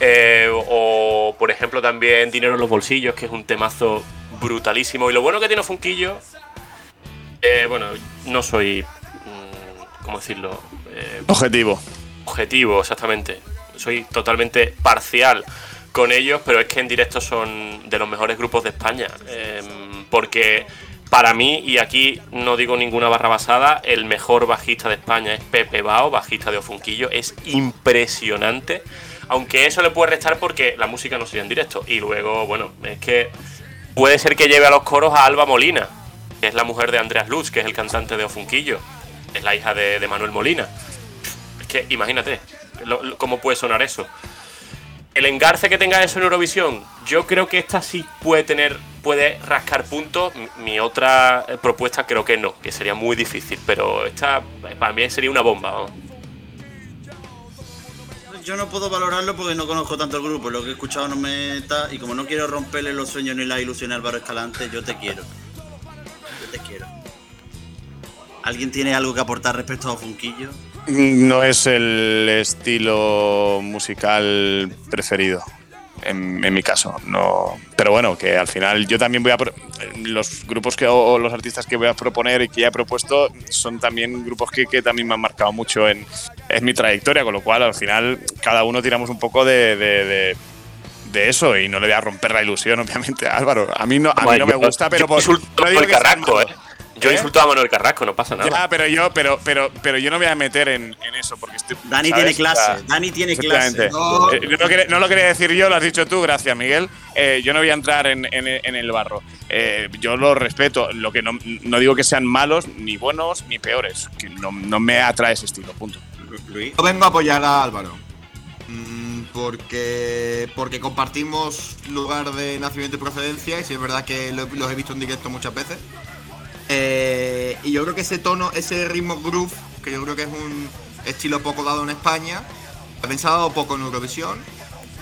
Eh, o por ejemplo también Dinero en los bolsillos, que es un temazo brutalísimo. Y lo bueno que tiene Funquillo, eh, bueno, no soy, mm, ¿cómo decirlo? Eh, Objetivo. objetivo, exactamente. Soy totalmente parcial con ellos, pero es que en directo son de los mejores grupos de España. Em, porque para mí, y aquí no digo ninguna barra basada, el mejor bajista de España es Pepe Bao, bajista de Ofunquillo. Es impresionante. Aunque eso le puede restar porque la música no sería en directo. Y luego, bueno, es que puede ser que lleve a los coros a Alba Molina, que es la mujer de Andreas Lutz, que es el cantante de Ofunquillo. Es la hija de, Manuel Molina. Es que imagínate, cómo puede sonar eso. El engarce que tenga eso en Eurovisión, yo creo que esta sí puede tener, puede rascar puntos. Mi- otra eh, propuesta creo que no, que sería muy difícil, pero esta eh, para mí sería una bomba. vamos. Yo no puedo valorarlo porque no conozco tanto el grupo. Lo que he escuchado no me está. Y como no quiero romperle los sueños ni la ilusión a Álvaro Escalante, yo te quiero. Yo te quiero. ¿Alguien tiene algo que aportar respecto a Funquillo? No es el estilo musical preferido. En, en mi caso, no. Pero bueno, que al final yo también voy a. pro- Los grupos que, o los artistas que voy a proponer y que ya he propuesto son también grupos que, que también me han marcado mucho en, en mi trayectoria, con lo cual al final cada uno tiramos un poco de, de- de- de eso y no le voy a romper la ilusión, obviamente, a Álvaro. A mí no, a mí no me gusta, pero por, no digo que. ¿eh? Yo ¿Eh? insulto a Manuel Carrasco, no pasa nada. Ya, pero yo, pero, pero, pero yo no me voy a meter en, en eso porque estoy. Dani ¿sabes? tiene clase, O sea, Dani tiene clase. No. Eh, no, quería, no lo quería decir yo, lo has dicho tú, gracias Miguel. Eh, yo no voy a entrar en, en- en el barro. Eh, yo lo respeto. Lo que no, no digo que sean malos, ni buenos, ni peores. Que no, no me atrae ese estilo, punto. Luis. Yo vengo a apoyar a Álvaro. Mm, Porque, porque compartimos lugar de nacimiento y procedencia, y si es verdad que lo- los he visto en directo muchas veces. Eh, y yo creo que ese tono, ese ritmo groove, que yo creo que es un estilo poco dado en España, también se ha dado poco en Eurovisión.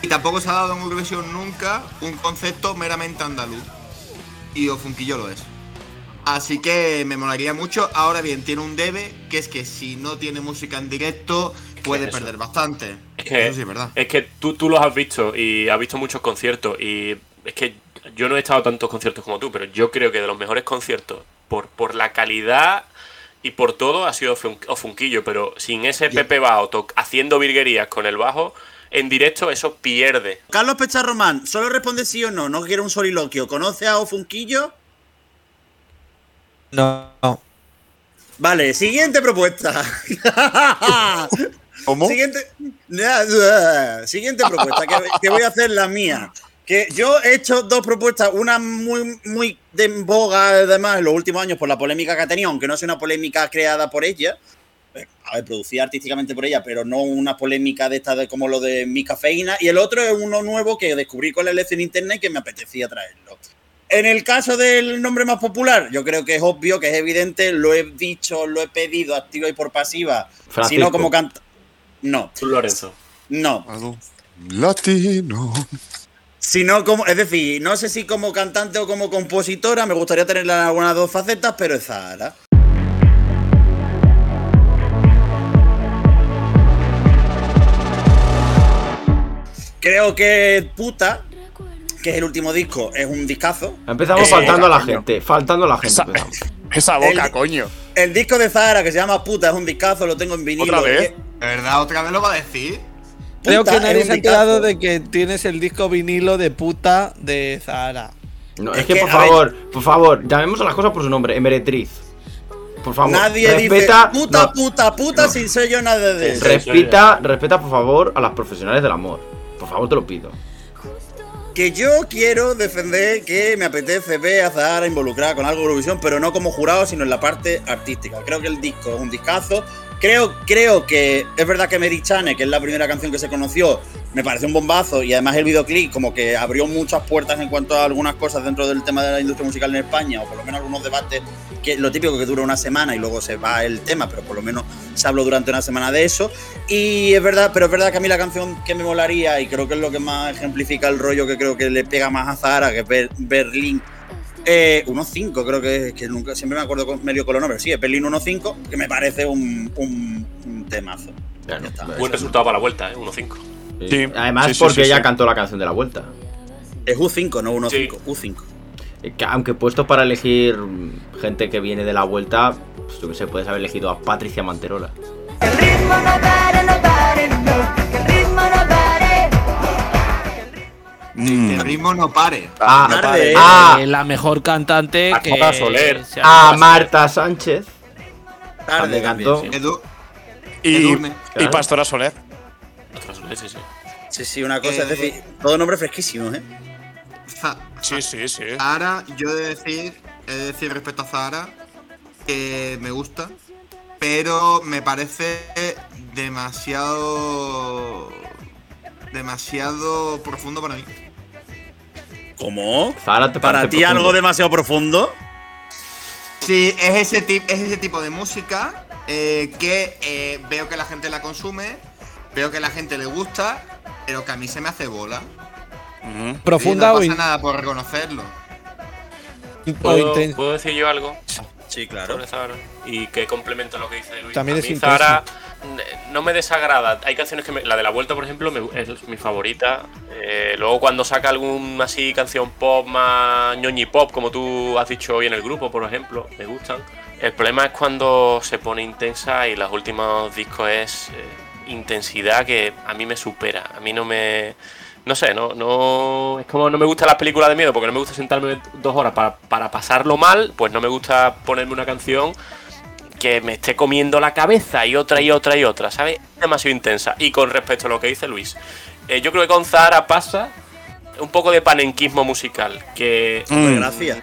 Y tampoco se ha dado en Eurovisión nunca un concepto meramente andaluz. Y Ofunquillo lo es. Así que me molaría mucho. Ahora bien, tiene un debe, que es que si no tiene música en directo, puede perder bastante. Es que, Eso sí es verdad. es que tú, tú los has visto y has visto muchos conciertos y es que yo no he estado a tantos conciertos como tú, pero yo creo que de los mejores conciertos, por, por la calidad y por todo, ha sido Fun- Ofunquillo, pero sin ese Pepe Bao to- haciendo virguerías con el bajo, en directo eso pierde. Carlos Pecharromán, solo responde sí o no, no quiero un soliloquio. ¿Conoce a Ofunquillo? No. no. Vale, siguiente propuesta. ¿Cómo? Siguiente, siguiente propuesta, que, que voy a hacer la mía. Que yo he hecho dos propuestas, una muy, muy de en boga, además, en los últimos años por la polémica que ha tenido, aunque no sea una polémica creada por ella, eh, a ver, producida artísticamente por ella, pero no una polémica de esta de como lo de mi cafeína. Y el otro es uno nuevo que descubrí con la elección internet y que me apetecía traerlo. En el caso del nombre más popular, yo creo que es obvio, que es evidente, lo he dicho, lo he pedido activa y por pasiva, sino como canta. No, Lorenzo. no. Latino. Sino como, es decir, no sé si como cantante o como compositora, me gustaría tenerla en algunas dos facetas, pero es Zahara. Creo que Puta, que es el último disco, es un discazo. Empezamos Eh, faltando a la coño. gente. Faltando a la gente. Esa, boca, El- coño. El disco de Zahara que se llama Puta es un discazo, lo tengo en vinilo. ¿Otra vez? Eh, ¿De verdad otra vez lo va a decir? Creo que nadie se ha discazo. de que tienes el disco vinilo de puta de Zahara. No, Es es que, que, por ver- favor, por favor, llamemos a las cosas por su nombre, Emeratriz. Por favor, Nadie respeta, dice puta, no, puta, puta sin ser yo nada de eso. respeta, respeta, por favor, a las profesionales del amor. Por favor, te lo pido. Que yo quiero defender que me apetece ver a Zahara involucrada con algo de Eurovisión, pero no como jurado, sino en la parte artística. Creo que el disco es un discazo. Creo, creo que es verdad que Merichane, que es la primera canción que se conoció, me parece un bombazo y además el videoclip como que abrió muchas puertas en cuanto a algunas cosas dentro del tema de la industria musical en España, o por lo menos algunos debates, que lo típico que dura una semana y luego se va el tema, pero por lo menos se habló durante una semana de eso. Y es verdad, pero es verdad que a mí la canción que me molaría, y creo que es lo que más ejemplifica el rollo que creo que le pega más a Zahara, que es Ber- Berlín. Eh, 1.5, creo que es que nunca, siempre me acuerdo con, medio con los nombres. Sí, es Berlín 1.5, que me parece un, un, un temazo. Ya no, pues, Buen resultado para la vuelta, ¿eh? 1-5. Sí, Además, sí, sí, porque sí, ella sí. cantó la canción de la vuelta. Es U5, no 1.5, Sí. U5. Eh, que Aunque puesto para elegir gente que viene de la vuelta, pues yo que sé, puedes haber elegido a Patricia Manterola. Mm. El ritmo no pare. Ah, Tarde, vale. eh. ah, Eh, la mejor cantante que. Marta Soler. a Marta Sánchez. Tarde cantó. sí. Edu, Y, Edurne. y Claro. Pastora Soler. Sí, sí. Sí, sí, una cosa, Eh, es decir, todo nombre fresquísimo, ¿eh? Za- Sí, sí, sí. Zahara, yo he de decir, he de decir respecto a Zahara que me gusta, pero me parece demasiado. demasiado profundo para mí. ¿Cómo? Zahara, ¿te ¿Para ti profundo? algo demasiado profundo? Sí, es ese, tip- es ese tipo de música eh, que eh, veo que la gente la consume, veo que la gente le gusta, pero que a mí se me hace bola. Profunda y no o pasa nada por reconocerlo. o ¿Puedo, decir yo algo? Sí, claro. sobre? Y que complemento lo que dice Luis. También a es mí intenso. No me desagrada. Hay canciones que me- La de la vuelta, por ejemplo, es mi favorita. Eh, luego cuando saca algún así canción pop más ñoñi pop, como tú has dicho hoy en el grupo, por ejemplo, me gustan. El problema es cuando se pone intensa y los últimos discos es eh, intensidad que a mí me supera. A mí no me... No sé, no, no. Es como no me gustan las películas de miedo porque no me gusta sentarme dos horas para, para pasarlo mal. Pues no me gusta ponerme una canción que me esté comiendo la cabeza y otra y otra y otra, ¿sabes? Demasiado intensa. Y con respecto a lo que dice Luis, eh, yo creo que con Zahara pasa un poco de panenquismo musical. Que Pues gracias.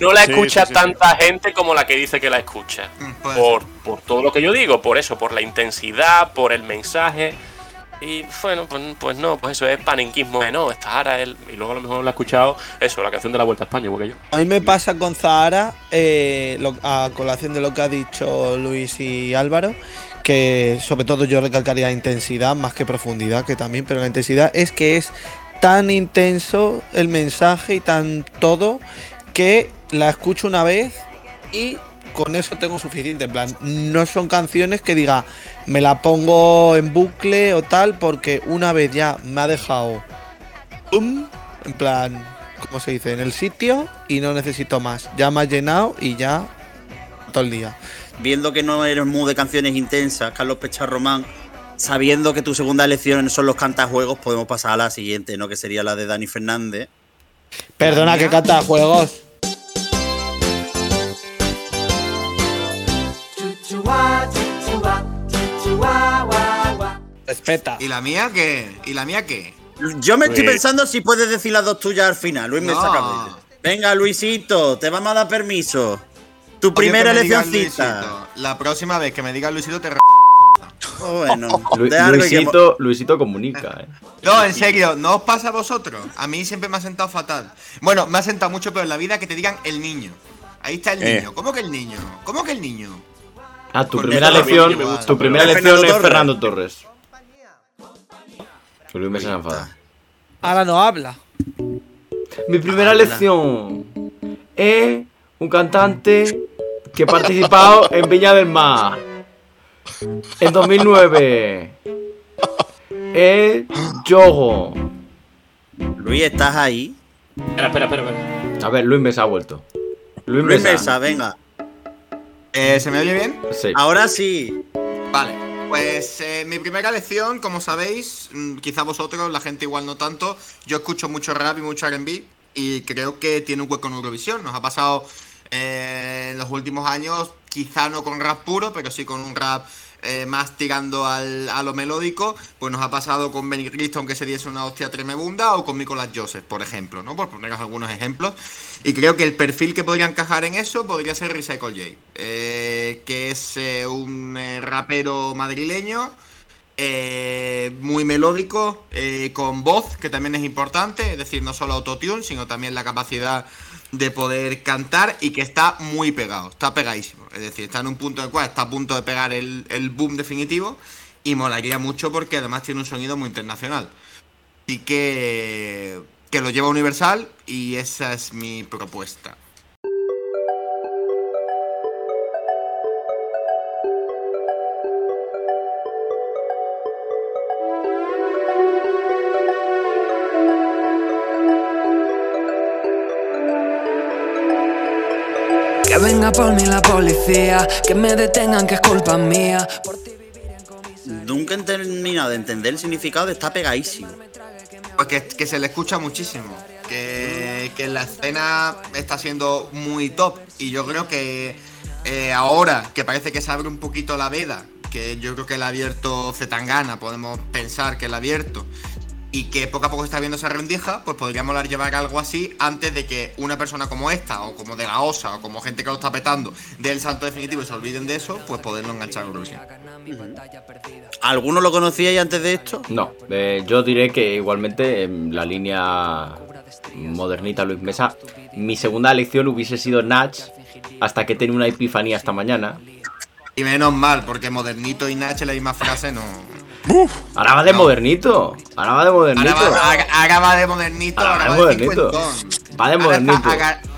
no la escucha sí, sí, tanta gente como la que dice que la escucha. puede Por, por todo lo que yo digo, por eso, por la intensidad, por el mensaje. Y bueno, pues, pues no, pues eso es panenquismo no, esta Zahara él. Y luego a lo mejor lo ha escuchado, eso, la canción de la Vuelta a España, igual que yo. A mí me pasa con Zahara, eh, a colación de lo que ha dicho Luis y Álvaro, que sobre todo yo recalcaría intensidad más que profundidad, que también, pero la intensidad es que es tan intenso el mensaje y tan todo que la escucho una vez y con eso tengo suficiente. En plan, no son canciones que diga me la pongo en bucle o tal, porque una vez ya me ha dejado en plan, ¿cómo se dice? En el sitio y no necesito más. Ya me ha llenado y ya todo el día. Viendo que no eres muy de canciones intensas, Carlos Pecharromán, sabiendo que tu segunda elección son los cantajuegos, podemos pasar a la siguiente, ¿no? Que sería la de Dani Fernández. Perdona que canta Respeta. ¿Y la mía qué? ¿Y la mía qué? Yo me estoy Luis. pensando si puedes decir las dos tuyas al final. Luis me No. saca medio. Venga, Luisito, te vamos a dar permiso. Tu primera me. Luisito. La próxima vez que me digas Luisito te re- Bueno, Lu- de algo hay que mo- Luisito, Luisito comunica, eh. No, en serio, ¿no os pasa a vosotros? A mí siempre me ha sentado fatal. Bueno, me ha sentado mucho peor en la vida que te digan el niño. Ahí está el Eh. niño. ¿Cómo que el niño? ¿Cómo que el niño? Ah, tu Con primera me gusta. tu primera Fernando es Torres. Fernando Torres. Luis me se enfada. Ahora no habla. Mi primera elección es un cantante que ha participado en Viña del Mar en 2009. Es Yogo. Luis, ¿estás ahí? Espera, espera, espera. espera. A ver, Luis Mesa ha vuelto. Luis, Luis Mesa. Mesa, venga. Eh, ¿Se me oye bien? Sí. Ahora sí. Vale, pues eh, mi primera lección, como sabéis, mm, quizá vosotros, la gente igual no tanto, yo escucho mucho rap y mucho RB y creo que tiene un hueco en Eurovisión. Nos ha pasado eh, en los últimos años, quizá no con rap puro, pero sí con un rap eh, más tirando al- a lo melódico, pues nos ha pasado con Benny Cristo, aunque se diese una hostia tremebunda, o con Nicolas Joseph, por ejemplo, ¿no? Por poneros algunos ejemplos. Y creo que el perfil que podría encajar en eso podría ser Recycle J, eh, que es eh, un eh, rapero madrileño, muy melódico, con voz, que también es importante, es decir, no solo autotune, sino también la capacidad de poder cantar y que está muy pegado, está pegadísimo. Es decir, está en un punto el cual está a punto de pegar el, el boom definitivo y molaría mucho porque además tiene un sonido muy internacional. Así que, que lo lleva Universal y esa es mi propuesta. Venga por mí la policía, que me detengan, que es culpa mía. Nunca he terminado de entender el significado de está pegadísimo. Pues que, que se le escucha muchísimo. Que, que la escena está siendo muy top. Y yo creo que eh, ahora que parece que se abre un poquito la veda, que yo creo que el ha abierto Zetangana, podemos pensar que el ha abierto. Y que poco a poco está viendo esa rendija, pues podría molar llevar algo así antes de que una persona como esta, o como de la OSA, o como gente que lo está petando, dé el salto definitivo y se olviden de eso, pues poderlo enganchar a Eurovisión. ¿Alguno lo conocíais antes de esto? No, eh, yo diré que igualmente en la línea modernita Luis Mesa, mi segunda elección hubiese sido Natch, hasta que tenía una epifanía esta mañana. Y menos mal, porque Modernito y Nach en la misma frase no. Ahora va de modernito, ahora va de modernito. Ahora va, ahora- va de modernito, Ahora ahora, va de va de modernito. Va de Ahora está modernito.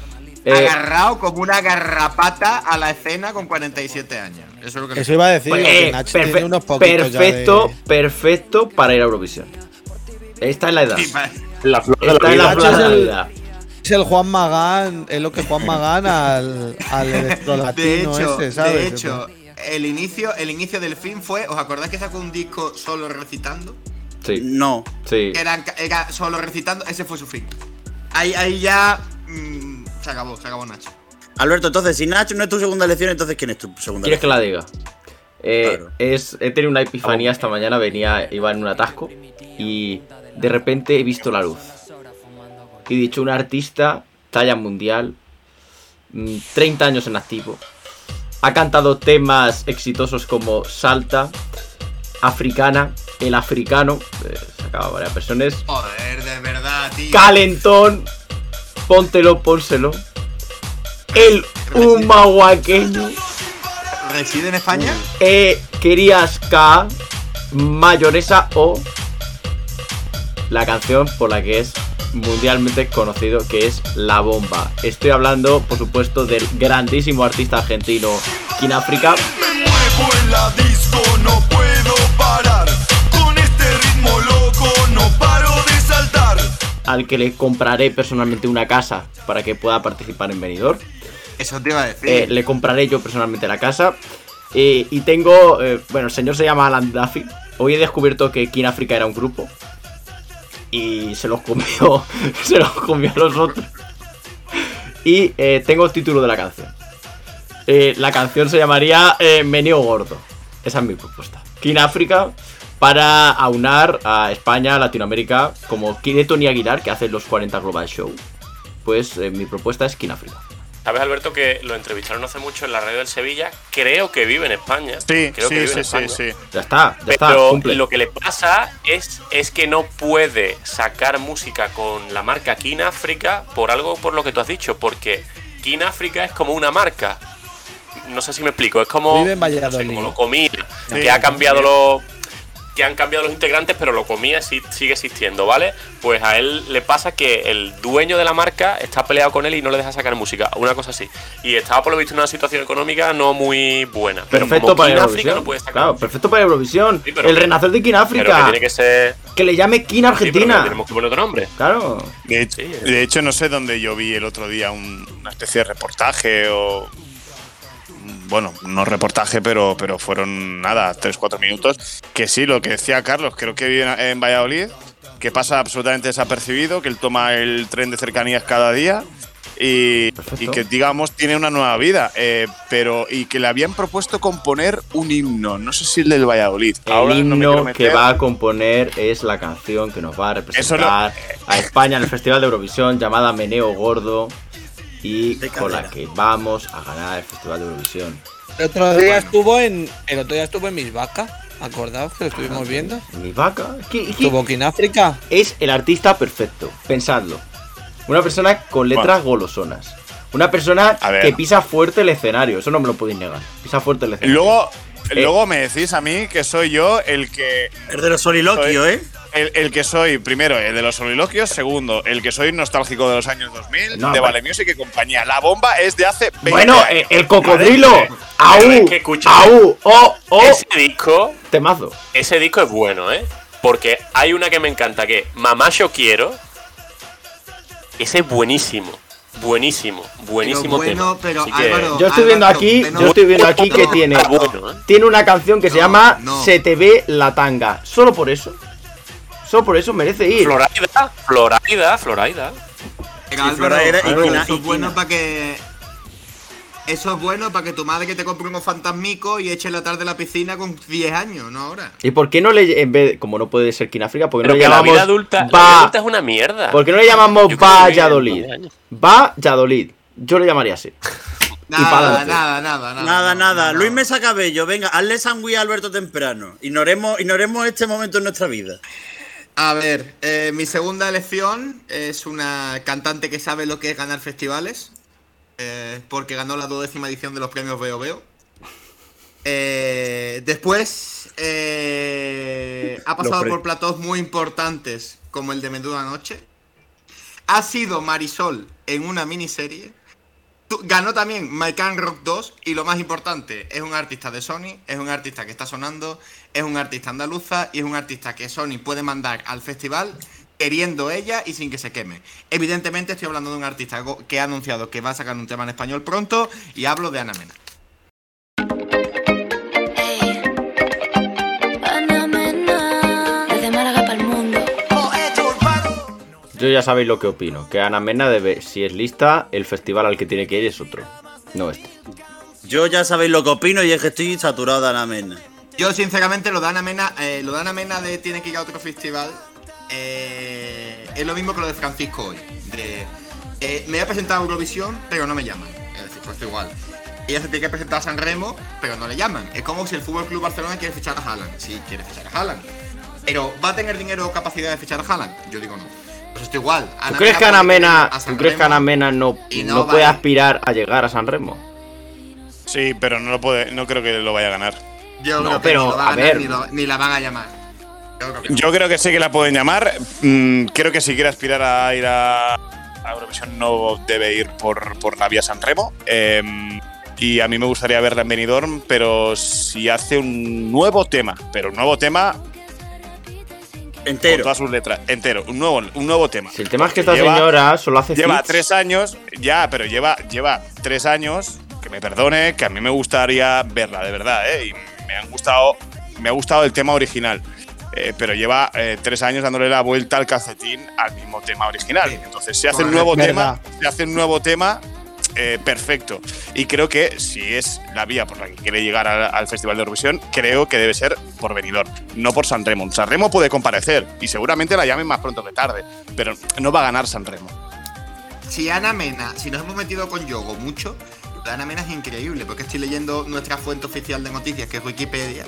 Eh, agarrado como una garrapata a la escena con 47 años. Eso es lo que Eso iba a decir, Pues, eh, perfe- tiene unos perfecto, de- perfecto para ir a Eurovisión. Esta es la edad. La flor de Esta la es la vida. flor de la es el- vida. Es el Juan Magán, es lo que Juan Magán al, al De hecho, ese, ¿sabes? de hecho el, inicio, el inicio del film fue. ¿Os acordáis que sacó un disco solo recitando? Sí, No. sí. Era, era solo recitando, ese fue su fin. Ahí, ahí ya. mm, se acabó, se acabó Nacho. Alberto, entonces, si Nacho no es tu segunda elección, entonces ¿quién es tu segunda ¿Quieres que la diga? Eh, Claro. es, he tenido una epifanía esta mañana, venía, iba en un atasco y de repente he visto la luz. Y dicho, un artista, talla mundial, mm, 30 años en activo, ha cantado temas exitosos como Salta, Africana, El Africano, eh, sacaba varias versiones, Joder, de verdad, tío. Calentón, Póntelo, Pónselo, El Humahuaqueño. ¿Reside en España? Eh, querías K, mayonesa o la canción por la que es mundialmente conocido, que es La Bomba. Estoy hablando, por supuesto, del grandísimo artista argentino Kin África, muevo en la disco, no puedo parar. Con este ritmo loco, no paro de saltar. al que le compraré personalmente una casa para que pueda participar en Benidorm. Eso te iba a decir. Eh, le compraré yo personalmente la casa. Eh, y tengo, eh, bueno, el señor se llama Alan Duffy. Hoy he descubierto que Kin África era un grupo. Y se los comió, se los comió a los otros. Y eh, tengo el título de la canción. Eh, la canción se llamaría eh, Gordo. Esa es mi propuesta. Kin África para aunar a España, Latinoamérica, como quiere Tony Aguilar, que hace los 40 Global Show. Pues eh, mi propuesta es Kin África. ¿Sabes, Alberto, que lo entrevistaron hace mucho en la radio del Sevilla? Creo que vive en España. Sí, Creo que sí, vive en sí, sí, España. sí. Ya está, ya está, Pero cumple. lo que le pasa es, es que no puede sacar música con la marca Kin África por algo por lo que tú has dicho, porque Kin África es como una marca. No sé si me explico, es como, Vive en no sé, como lo Sí, que ha cambiado sí. los que han cambiado los integrantes, pero lo comía sí, sigue existiendo, ¿vale? Pues a él le pasa que el dueño de la marca está peleado con él y no le deja sacar música, una cosa así. Y estaba por lo visto en una situación económica no muy buena. Pero Perfecto como para Eurovisión. no puede sacar claro, música. perfecto para Eurovisión. Sí, pero el que- renacer de Kin Pero África. que tiene que ser. Que le llame Kin Sí, pero que Argentina. tenemos que poner otro nombre. Claro. De, hecho- Sí, eh. de hecho, no sé dónde yo vi el otro día un- una especie de reportaje o. Bueno, no reportaje, pero, pero fueron nada, 3-4 minutos. Que sí, lo que decía Carlos, creo que vive en- Valladolid, que pasa absolutamente desapercibido, que él toma el tren de cercanías cada día y, que, digamos, tiene una nueva vida. eh, pero y que le habían propuesto componer un himno, no sé si el del Valladolid. El Ahora no me quiero himno que va a componer es la canción que nos va a representar a España en el Festival de Eurovisión llamada Meneo Gordo y con la que vamos a ganar el Festival de Eurovisión. El otro día estuvo en. El otro día estuvo en Mis Vacas. ¿Acordaos que lo estuvimos viendo? Mi vaca. Es que- es que Estuvo aquí en África. es el artista perfecto. Pensadlo. Una persona con letras golosonas. Una persona que pisa fuerte el escenario. Eso no me lo podéis negar. Pisa fuerte el Y escenario. luego, Eh. luego me decís a mí que soy yo el que Es de los soliloquios, ¿eh? El, el que soy, primero, el de los soliloquios. Segundo, el que soy nostálgico de los años 2000, No, de Vale Music y compañía. La bomba es de hace 20 Bueno, años. eh, el cocodrilo. Aú. Aú. Oh, oh. Ese disco, Temazo. ese disco es bueno, ¿eh? Porque hay una que me encanta que Mamá Yo Quiero. Ese es buenísimo. Buenísimo. Buenísimo bueno, tema. pero, Así que- Álvaro, Yo estoy viendo aquí, no- yo estoy viendo aquí que tiene, bueno, ¿eh? tiene una canción que se llama no. Se te ve la tanga. Solo por eso. Solo por eso merece ir. Floraida, Floraida, Floraida. Pero Sí, Álvaro, y Álvaro, y es bueno para que. Eso es bueno para que tu madre que te compre unos fantasmicos y eche la tarde en la piscina con 10 años, no ahora. ¿Y por qué no le, en vez, como no puede ser Kináfrica, por qué Pero no le la llamamos vida adulta, la vida Va- adulta es una mierda. ¿Por qué no le llamamos Valladolid? Valladolid. Yo le llamaría así. Nada, nada, nada, nada, nada. Nada. Luis Mesa Cabello, venga, hazle sangüí a Alberto temprano. Ignoremos, ignoremos este momento en nuestra vida. A ver, eh, mi segunda elección es una cantante que sabe lo que es ganar festivales. Eh, porque ganó la duodécima edición de los premios Veo Veo. Eh, después eh, ha pasado por platós muy importantes como el de Menuda Noche. Ha sido Marisol en una miniserie. Ganó también My Can Rock 2 y lo más importante, es un artista de Sony, es un artista que está sonando, es un artista andaluza y es un artista que Sony puede mandar al festival queriendo ella y sin que se queme. Evidentemente estoy hablando de un artista que ha anunciado que va a sacar un tema en español pronto y hablo de Ana Mena. Yo ya sabéis lo que opino. Que Ana Mena debe, si es lista, el festival al que tiene que ir es otro. No este. Yo ya sabéis lo que opino y es que estoy saturado de Ana Mena. Yo sinceramente lo de Ana Mena, eh, lo de Ana Mena de tiene que ir a otro festival eh, es lo mismo que lo de Francisco hoy. De, eh, me voy a presentar a Eurovisión, pero no me llaman. Es decir, pues igual. Ella se tiene que presentar a San Remo, pero no le llaman. Es como si el Fútbol Club Barcelona quiere fichar a Haaland. Sí, quiere fichar a Haaland. Pero ¿va a tener dinero o capacidad de fichar a Haaland? Yo digo no. Pues esto igual. ¿Tú crees que Ana Mena, a San ¿tú crees que Ana Mena no, y no, no puede aspirar a llegar a San Remo? Sí, pero no lo puede, no creo que lo vaya a ganar. Yo No, creo que pero, ni lo va a a ganar ver. ni, lo- ni la van a llamar. Yo creo que sí que la pueden llamar. Mm, creo que si quiere aspirar a ir a, a Eurovisión no debe ir por, por la vía San Remo. Eh, y a mí me gustaría verla en Benidorm, pero si hace un nuevo tema, pero un nuevo tema con Entero. todas sus letras, entero, un nuevo, un nuevo tema. Si el tema es que esta lleva- señora solo hace Lleva feats. tres años, ya, pero lleva, lleva tres años, que me perdone, que a mí me gustaría verla, de verdad, ¿eh? Y me han gustado, me ha gustado el tema original. Eh, pero lleva eh, tres años dándole la vuelta al calcetín al mismo tema original. Sí. Entonces, si hace un Correcto. nuevo tema, si hace un nuevo tema, eh, perfecto. Y creo que si es la vía por la que quiere llegar al, al Festival de Eurovisión, creo que debe ser por Benidorm, no por San Remo. San Remo puede comparecer y seguramente la llamen más pronto que tarde, pero no va a ganar San Remo. Si Ana Mena, si nos hemos metido con Yogo mucho, Ana Mena es increíble, porque estoy leyendo nuestra fuente oficial de noticias, que es Wikipedia.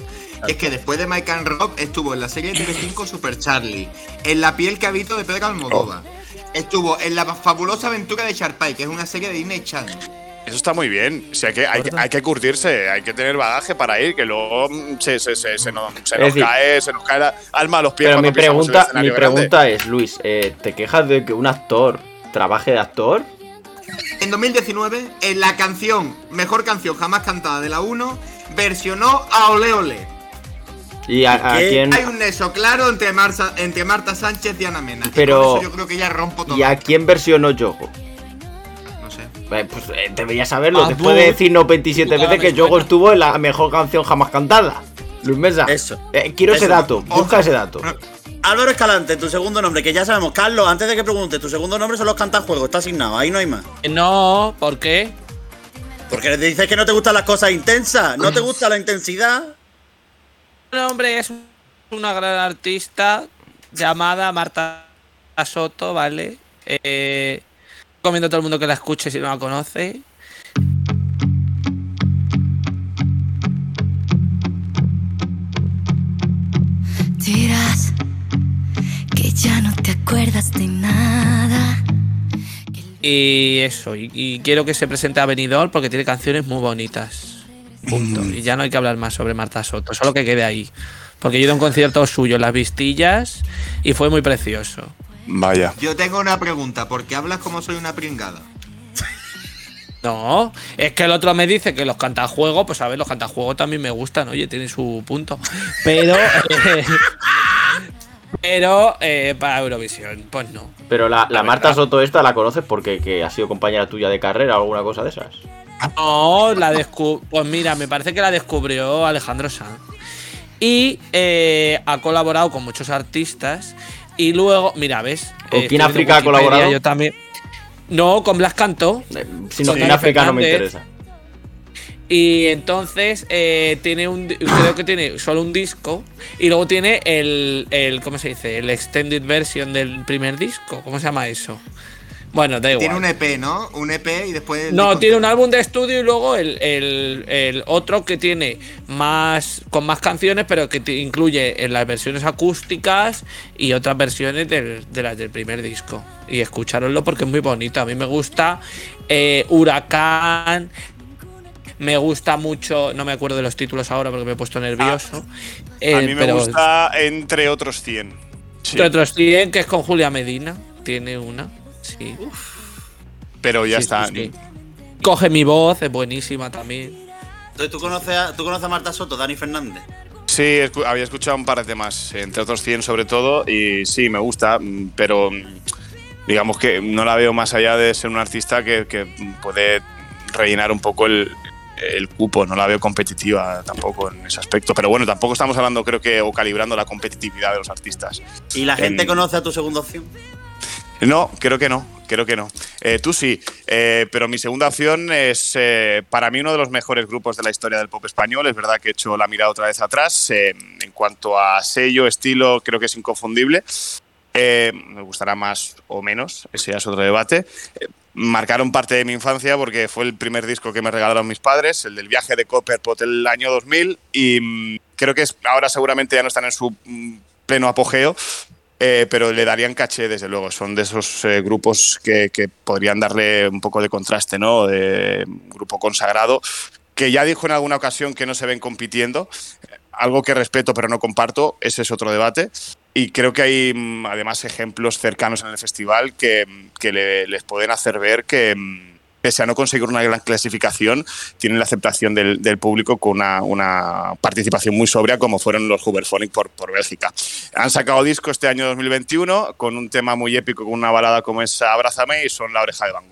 y Es que después de Mike and Rob estuvo en la serie de TV5 Super Charlie, en La piel que habito de Pedro Almodóvar. Estuvo en La fabulosa aventura de Sharpay, que es una serie de Disney Channel. Eso está muy bien. O sea, que hay, que- hay que curtirse, hay que tener bagaje para ir, que luego mm, se, se, se, se nos, se Es nos decir- cae, se nos cae la alma a los pies. Pero mi pregunta, mi grande. pregunta es, Luis, eh, ¿te quejas de que un actor trabaje de actor? En 2019, en la canción, mejor canción jamás cantada de la 1, versionó a Ole Ole. ¿Y a, a quién? Hay un nexo claro entre, Marza- entre Marta Sánchez y Ana Mena. Y Pero- eso yo creo que ya rompo todo. ¿Y a quién versionó Yogo? No sé. Eh, Pues eh, deberías saberlo. Ah, Después de decirnos 27 Puta, veces que Yogo estuvo en la mejor canción jamás cantada. Luis Mesa. Eso. Eh, quiero ese dato. Busca ese dato. Álvaro Escalante, tu segundo nombre, que ya sabemos. Carlos, antes de que pregunte, tu segundo nombre son los cantajuegos, está asignado, ahí no hay más. No, ¿por qué? Porque le dices que no te gustan las cosas intensas, no te gusta la intensidad. Un hombre es una gran artista llamada Marta Soto, ¿vale? Eh, recomiendo a todo el mundo que la escuche si no la conoce. Ya no te acuerdas de nada. Y eso, y, y quiero que se presente a Benidorm porque tiene canciones muy bonitas. Punto. Y ya no hay que hablar más sobre Marta Soto, solo que quede ahí. Porque yo he ido a un concierto suyo en Las Vistillas y fue muy precioso. Vaya. Yo tengo una pregunta, ¿por qué hablas como soy una pringada? No, es que el otro me dice que los cantajuegos, pues a ver, los cantajuegos también me gustan, oye, tienen su punto. Pero, eh, pero eh, para Eurovisión, pues no. Pero la, la La Marta verdad. Soto esta la conoces porque que ha sido compañera tuya de carrera o alguna cosa de esas. No, la descu pues mira, me parece que la descubrió Alejandro Sanz. Y eh, ha colaborado con muchos artistas. Y luego, mira, ¿ves? ¿Con Eh, quién África ha colaborado? Yo también. No, con Blas Cantó. Eh, Si no, África no me interesa. Y entonces eh, tiene un. Creo que tiene solo un disco. Y luego tiene el, el. ¿Cómo se dice? El extended version del primer disco. ¿Cómo se llama eso? Bueno, da igual. Tiene un EP, ¿no? Un EP y después. No, tiene un álbum de estudio y luego el, el- el otro que tiene más con más canciones, pero que te incluye en las versiones acústicas y otras versiones del- de las del primer disco. Y escucharoslo porque es muy bonito. A mí me gusta eh, Huracán. Me gusta mucho, no me acuerdo de los títulos ahora porque me he puesto nervioso. eh, a mí me pero gusta entre otros 100. Sí. entre otros 100, que es con Julia Medina. Tiene una. Sí. Pero ya Sí, está. sí, sí. Coge mi voz, es buenísima también. Entonces, ¿tú conoces, a, ¿tú conoces a Marta Soto, Dani Fernández? Sí, escu- había escuchado un par de temas, entre otros 100 sobre todo, y sí, me gusta, mm, pero mm, digamos que no la veo más allá de ser un artista que, que puede rellenar un poco el, el cupo, no la veo competitiva tampoco en ese aspecto, pero bueno, tampoco estamos hablando creo que o calibrando la competitividad de los artistas. ¿Y la gente En- conoce a tu segunda opción? No, creo que no, creo que no. Eh, tú sí, eh, pero mi segunda opción es eh, para mí uno de los mejores grupos de la historia del pop español. Es verdad que he hecho la mirada otra vez atrás. eh, en cuanto a sello, estilo, creo que es inconfundible. Eh, me gustará más o menos, ese ya es otro debate. Marcaron parte de mi infancia porque fue el primer disco que me regalaron mis padres, el del viaje de Copperpot el año 2000, y mm, creo que es, ahora seguramente ya no están en su mm, pleno apogeo, eh, pero le darían caché, desde luego. Son de esos eh, grupos que, que podrían darle un poco de contraste, ¿no? De un grupo consagrado, que ya dijo en alguna ocasión que no se ven compitiendo, algo que respeto pero no comparto, ese es otro debate. Y creo que hay mm, además ejemplos cercanos en el festival que, que le- les pueden hacer ver que, mm, pese a no conseguir una gran clasificación, tienen la aceptación del, público con una, una participación muy sobria, como fueron los Huberphonic por, por Bélgica. Han sacado disco este año 2021 con un tema muy épico, con una balada como es Abrázame y son La Oreja de Van.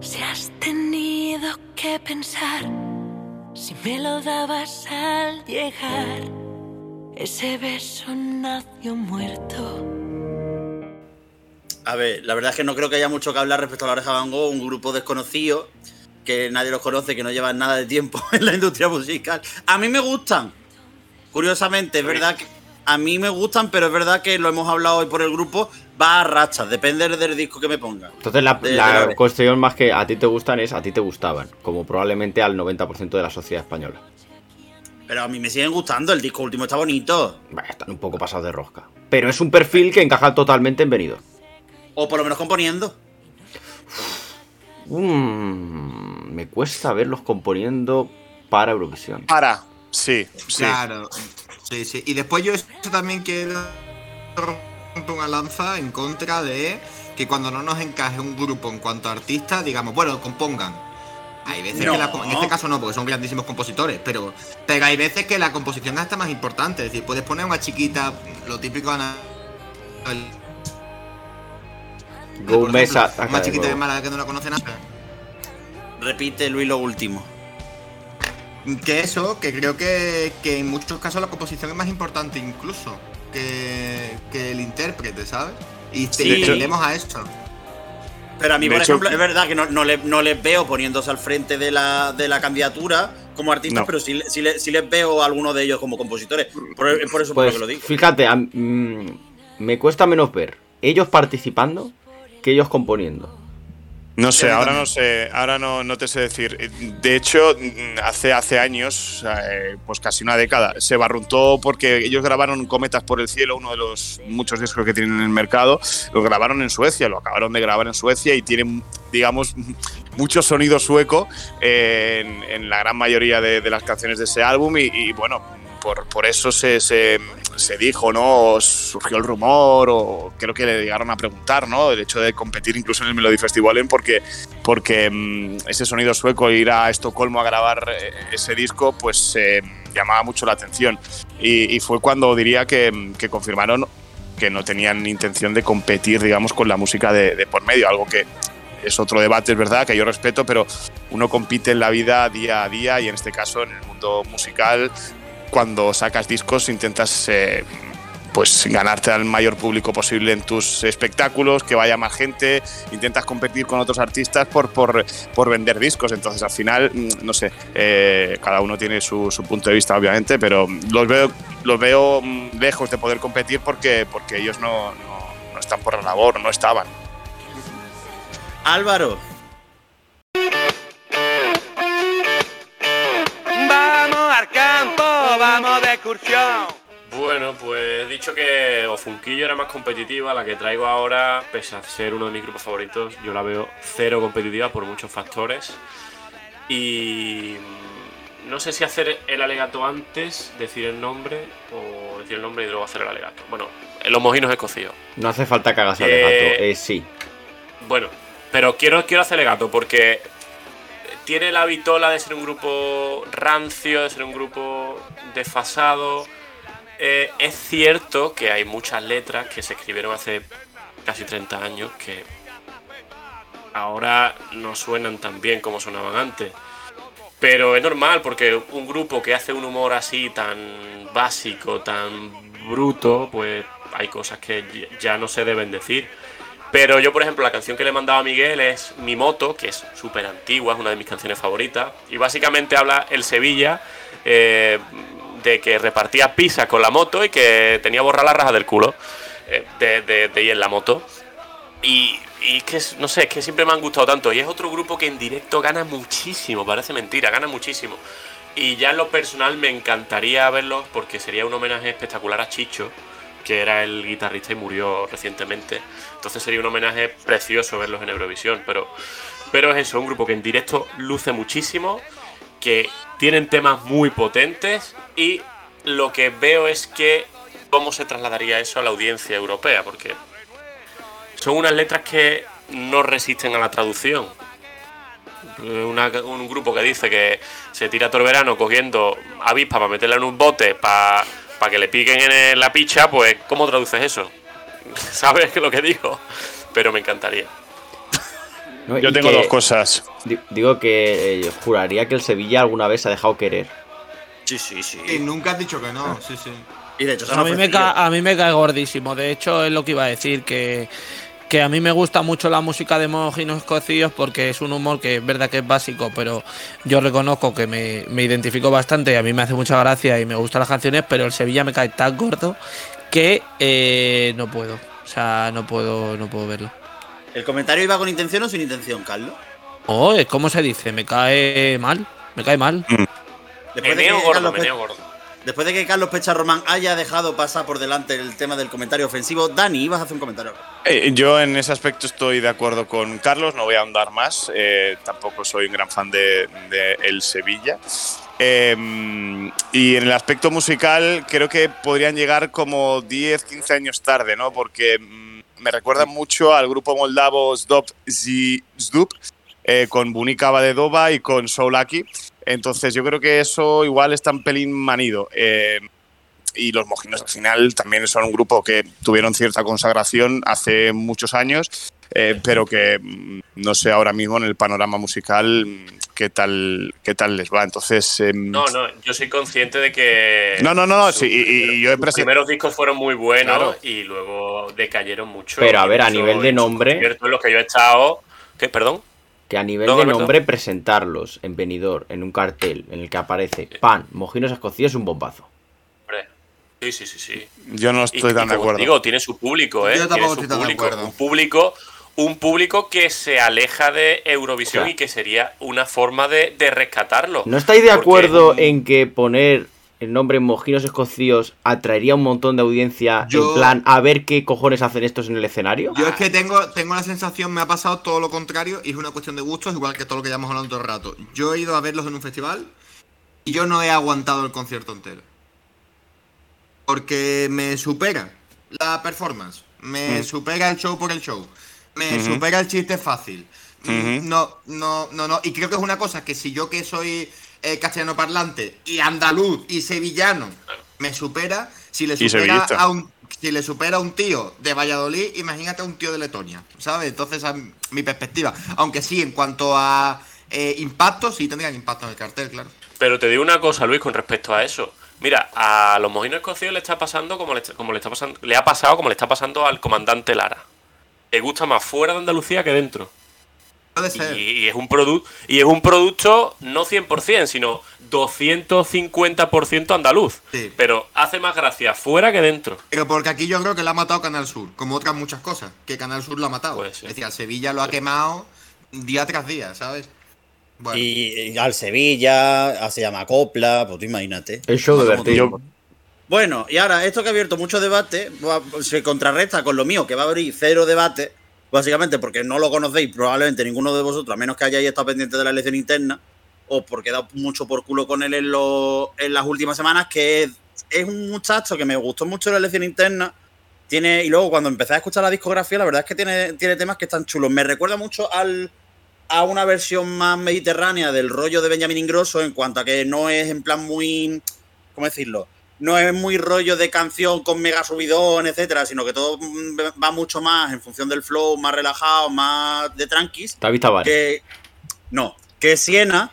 Si has tenido que pensar si me lo dabas al llegar, ese beso nació muerto. A ver, la verdad es que no creo que haya mucho que hablar respecto a la oreja Van Gogh, un grupo desconocido que nadie los conoce, que no llevan nada de tiempo en la industria musical. A mí me gustan. Curiosamente, es verdad que a mí me gustan, pero es verdad que lo hemos hablado hoy por el grupo, va a rachas, depende del disco que me ponga. Entonces la, De- de la la oreja. cuestión más que a ti te gustan es a ti te gustaban, como probablemente al 90% de la sociedad española. Pero a mí me siguen gustando, el disco último está bonito. Bah, Están un poco pasados de rosca. Pero es un perfil que encaja totalmente en venido. O por lo menos componiendo. Mm, me cuesta verlos componiendo para Eurovisión. Para, sí, sí. Claro. Sí, sí. Y después yo también quiero romper una lanza en contra de que cuando no nos encaje un grupo en cuanto a artistas, digamos, bueno, compongan. Hay veces No. que la, en este caso no, porque son grandísimos compositores, pero, pero hay veces que la composición es hasta más importante. Es decir, puedes poner una chiquita, lo típico Ana. el- por Gómez ejemplo, ataca Una de chiquita de. Málaga que no la conoce nada. Repite Luis lo último. Que eso, que creo que, que en muchos casos la composición es más importante incluso que, que el intérprete, ¿sabes? Y te- Sí. tendemos a esto. Pero a mí, De por hecho- ejemplo, es verdad que no, no, le- no les veo poniéndose al frente de la, de la candidatura como artistas, No. pero sí, sí sí les veo a algunos de ellos como compositores. Por, por eso por Pues lo que lo digo. fíjate, a- mm, me cuesta menos ver ellos participando que ellos componiendo. No sé, ahora no sé, ahora no, no te sé decir. De hecho, hace, hace años, eh, pues casi una década, se barruntó porque ellos grabaron Cometas por el Cielo, uno de los muchos discos que tienen en el mercado, lo grabaron en Suecia, lo acabaron de grabar en Suecia y tienen, digamos, mucho sonido sueco eh, en, en la gran mayoría de, de las canciones de ese álbum y, y, bueno, por, por eso se, se, se dijo, ¿no? O surgió el rumor o creo que le llegaron a preguntar, ¿no? El hecho de competir incluso en el Melody Festival porque, porque mm, ese sonido sueco, ir a Estocolmo a grabar eh, ese disco, pues eh, llamaba mucho la atención. Y, y fue cuando diría que, que confirmaron que no tenían intención de competir, digamos, con la música de, de por medio, algo que es otro debate, es verdad, que yo respeto, pero uno compite en la vida día a día y en este caso en el mundo musical, cuando sacas discos intentas eh, pues ganarte al mayor público posible en tus espectáculos, que vaya más gente, intentas competir con otros artistas por, por, por vender discos. Entonces, al final, mm, no sé, eh, cada uno tiene su, su punto de vista, obviamente, pero los veo, los veo mm, lejos de poder competir porque, porque ellos no, no, no están por la labor, no estaban. Álvaro, vamos de excursión. Bueno, pues he dicho que Ofunquillo era más competitiva, la que traigo ahora, pese a ser uno de mis grupos favoritos, yo la veo cero competitiva por muchos factores. Y mm, no sé si hacer el alegato antes, decir el nombre, o decir el nombre y luego hacer el alegato. Bueno, en los mojinos escocidos. No hace falta que hagas Eh, alegato, eh, sí. Bueno, pero quiero, quiero hacer legato porque tiene la vitola de ser un grupo rancio, de ser un grupo desfasado. Eh, es cierto que hay muchas letras que se escribieron hace casi 30 años que ahora no suenan tan bien como sonaban antes. Pero es normal porque un grupo que hace un humor así tan básico, tan bruto, pues hay cosas que ya no se deben decir. Pero yo, por ejemplo, la canción que le mandaba a Miguel es Mi Moto, que es súper antigua, es una de mis canciones favoritas. Y básicamente habla el Sevilla eh, de que repartía pizza con la moto y que tenía borrar la raja del culo eh, de, de- ir en la moto. Y, y es que, no sé, es que siempre me han gustado tanto. Y es otro grupo que en directo gana muchísimo, parece mentira, gana muchísimo. Y ya en lo personal me encantaría verlos porque sería un homenaje espectacular a Chicho, que era el guitarrista y murió recientemente. Entonces sería un homenaje precioso verlos en Eurovisión. Pero, pero es eso, un grupo que en directo luce muchísimo, que tienen temas muy potentes y lo que veo es que cómo se trasladaría eso a la audiencia europea, porque son unas letras que no resisten a la traducción. Un grupo que dice que se tira todo el verano cogiendo avispa para meterla en un bote para que le piquen en la picha, pues ¿cómo traduces eso? ¿Sabes lo que digo? Pero me encantaría. ¿no? Yo tengo que- dos cosas. di- Digo que eh, juraría que el Sevilla alguna vez se ha dejado querer. Sí, sí, sí. Y nunca has dicho que no, sí, sí. Y de hecho, A mí, me a mí me cae gordísimo. De hecho, es lo que iba a decir, que, que a mí me gusta mucho la música de mojinos escocidos porque es un humor que es verdad que es básico, pero yo reconozco que me, me identifico bastante y a mí me hace mucha gracia y me gustan las canciones, pero el Sevilla me cae tan gordo que eh, no puedo. O sea, no puedo, no puedo verlo. ¿El comentario iba con intención o sin intención, Carlos? Oh, ¿cómo se dice? Me cae mal. Me cae mal. Después de, Meneo que gordo, meneo gordo. Después de que Carlos Pecha Román haya dejado pasar por delante el tema del comentario ofensivo, Dani, ibas a hacer un comentario. Eh, yo en ese aspecto estoy de acuerdo con Carlos, no voy a ahondar más. eh, tampoco soy un gran fan de, de el Sevilla. Eh, y en el aspecto musical, creo que podrían llegar como 10, 15 años tarde, ¿no? Porque mm, me recuerda mucho al grupo moldavo Zdop eh, con Bunika Badedova y con Soulaki. Entonces, yo creo que eso igual está un pelín manido. Eh, y los Mojinos al final también son un grupo que tuvieron cierta consagración hace muchos años, eh, pero que mm, no sé ahora mismo en el panorama musical mm, qué tal, qué tal les va. Entonces, em, No, no, yo soy consciente de que. No, no, no, sí, y- yo he presen- primeros discos fueron muy buenos Claro. y luego decayeron mucho. Pero a ver, a nivel de nombre- conciertos en los que yo he estado. ¿Qué? ¿Perdón? Que a nivel No, de Alberto. nombre, presentarlos en Benidorm, en un cartel en el que aparece pan, mojinos escocidos, es un bombazo. Hombre. Sí, sí, sí, sí. yo no estoy y tan de acuerdo. Digo, tiene su público, ¿eh? Yo Tiene tampoco su estoy tan de público. acuerdo. Un público, un público que se aleja de Eurovisión O sea, y que sería una forma de, de rescatarlo. ¿No estáis de Porque- acuerdo en que poner el nombre mojinos escocidos atraería un montón de audiencia Yo- en plan a ver qué cojones hacen estos en el escenario? Yo es que tengo, tengo la sensación, me ha pasado todo lo contrario y es una cuestión de gustos, igual que todo lo que llevamos hablando todo el rato. Yo he ido a verlos en un festival y yo no he aguantado el concierto entero. Porque me supera la performance, me Mm. supera el show por el show, me Ujú. supera el chiste fácil. Mm, Ujú. No, no, no, no. Y creo que es una cosa que si yo que soy eh, castellano parlante y andaluz y sevillano me supera, si le supera a un si le supera a un tío de Valladolid, imagínate a un tío de Letonia, ¿sabes? Entonces, a mi perspectiva. Aunque sí, en cuanto a eh, impacto, sí tendrían impacto en el cartel, claro. Pero te digo una cosa, Luis, con respecto a eso. Mira, a los mojinos escocidos le está pasando como le, está- como le está pasando, le ha pasado como le está pasando al comandante Lara. Le gusta más fuera de Andalucía que dentro. Puede ser. Y, y es un producto y es un producto no 100%, sino 250% andaluz. Sí. Pero hace más gracia fuera que dentro. Pero porque aquí yo creo que lo ha matado Canal Sur, como otras muchas cosas, que Canal Sur lo ha matado. Puede ser. Es decir, al Sevilla lo ha quemado día tras día, ¿sabes? Bueno, Y, y al Sevilla, a se llama Copla, pues tú imagínate. El show tú. Bueno, y ahora, esto que ha abierto mucho debate, se contrarresta con lo mío, que va a abrir cero debate, básicamente porque no lo conocéis, probablemente ninguno de vosotros, a menos que hayáis estado pendiente de la elección interna, o porque he dado mucho por culo con él en, en las últimas semanas, que es, es un muchacho que me gustó mucho la elección interna. Tiene, y luego cuando empecé a escuchar la discografía, la verdad es que tiene, tiene temas que están chulos. Me recuerda mucho al, a una versión más mediterránea del rollo de Benjamin Ingrosso en cuanto a que no es en plan muy. ¿Cómo decirlo? No es muy rollo de canción con mega subidón, etcétera, sino que todo va mucho más en función del flow, más relajado, más de tranquis. David Tavares. Que. No, que Siena.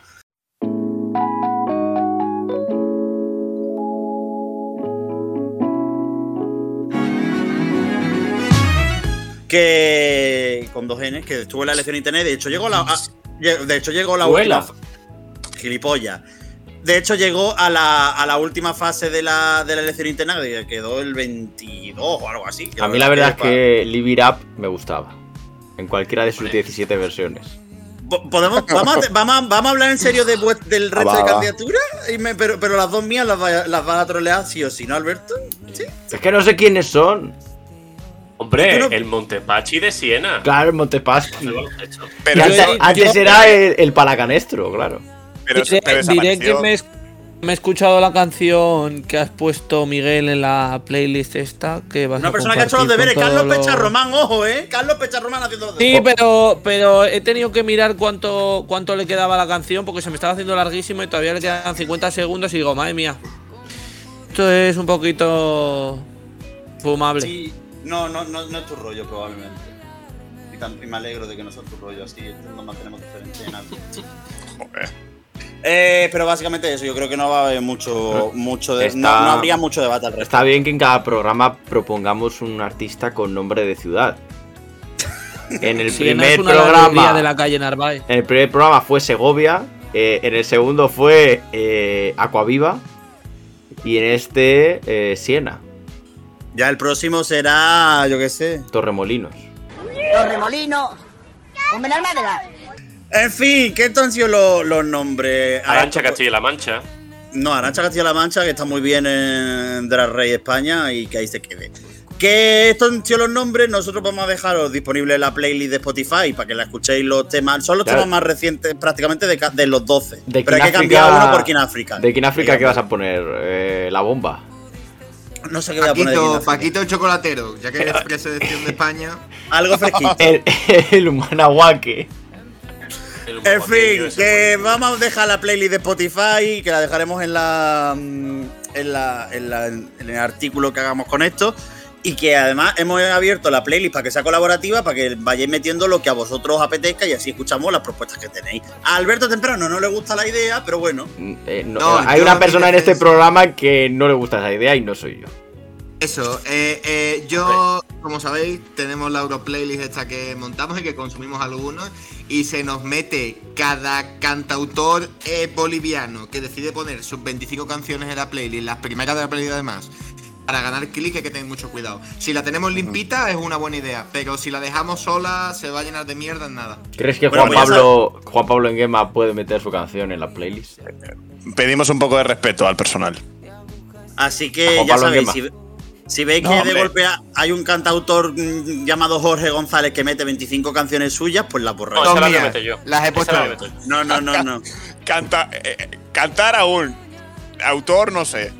Que. Con dos N, que estuvo en la elección internet. De hecho, llegó la. a- lle- de hecho, llegó la Vuela. Gilipollas. De hecho, llegó a la, a la última fase de la, de la elección interna, que quedó el 22 o algo así. A mí la verdad es que Live It Up me gustaba. En cualquiera de sus 17 versiones. Po- ¿Podemos, vamos, a, vamos, a, vamos a hablar en serio de, del resto va, de candidaturas, pero, pero las dos mías las va, las va a trolear sí o sí, ¿no, Alberto? Sí. Es que no sé quiénes son. Hombre, no- el Montepachi de Siena. Claro, el. Pero, antes, yo- antes era el, el palacanestro, claro. Pero, diré, pero diré que me, he escuchado la canción que has puesto Miguel en la playlist esta que vas Una a persona que ha hecho los deberes, Carlos los- Pecharromán, ojo, ¿eh? Carlos Pecharromán haciendo los Sí, deberes. pero, pero he tenido que mirar cuánto, cuánto le quedaba a la canción porque se me estaba haciendo larguísimo y todavía le quedan 50 segundos y digo, madre mía. Esto es un poquito fumable. Sí, no, no, no, no es tu rollo, probablemente. Y, tan- y me alegro de que no sea tu rollo, así nos mantenemos diferentes en algo. Joder. Eh, pero básicamente eso, yo creo que no va a haber mucho, mucho de, Está- no, no habría mucho debate al respecto. Está bien que en cada programa propongamos un artista con nombre de ciudad. En el primer programa. de la calle Narváez. En el primer programa fue Segovia. eh, en el segundo fue eh, Aquaviva. Y en este, eh, Siena, Ya el próximo será, yo qué sé. Torremolinos. Los remolinos. Un Benalmádena. En fin, ¿qué han sido los, los nombres? Arancha Castilla-La Mancha. No, Arancha Castilla-La Mancha, que está muy bien en Drag Race España y que ahí se quede. Que estos han sido los nombres, nosotros vamos a dejaros disponible en la playlist de Spotify para que la escuchéis los temas. Son los Claro. temas más recientes prácticamente de, de los 12. De pero hay que cambiar África- uno por King África. ¿De quién África qué vas a poner? Eh, la bomba. No sé qué voy a poner Paquito, el chocolatero, ya que eres preselección de España. Algo fresquito. El, el humanahuaque. En fin, que vamos a dejar la playlist de Spotify, que la dejaremos en la mm, en, la, en, la- en el artículo que hagamos con esto. Y que además hemos abierto la playlist para que sea colaborativa, para que vayáis metiendo lo que a vosotros os apetezca y así escuchamos las propuestas que tenéis. A Alberto Temprano no le gusta la idea, pero bueno. Eh, no, No, hay yo una persona en este programa que no le gusta esa idea y no soy yo. Eso, eh, eh, yo, como sabéis, tenemos la Europlaylist esta que montamos y que consumimos algunos y se nos mete cada cantautor eh, boliviano que decide poner sus 25 canciones en la playlist, las primeras de la playlist además, para ganar clic hay que tener mucho cuidado. Si la tenemos limpita es una buena idea, pero si la dejamos sola se va a llenar de mierda en nada. ¿Crees que Bueno, Juan pues Pablo Juan Pablo Enguema puede meter su canción en la playlist? Pedimos un poco de respeto al personal. Así A que ya sabéis, si, si veis No, que de golpe hay un cantautor mm, llamado Jorge González que mete 25 canciones suyas, pues la borráis. No, esa la voy a mías, meter yo. las he puesto la. No, no, no, no. Canta, eh, cantar aún. Autor, no sé.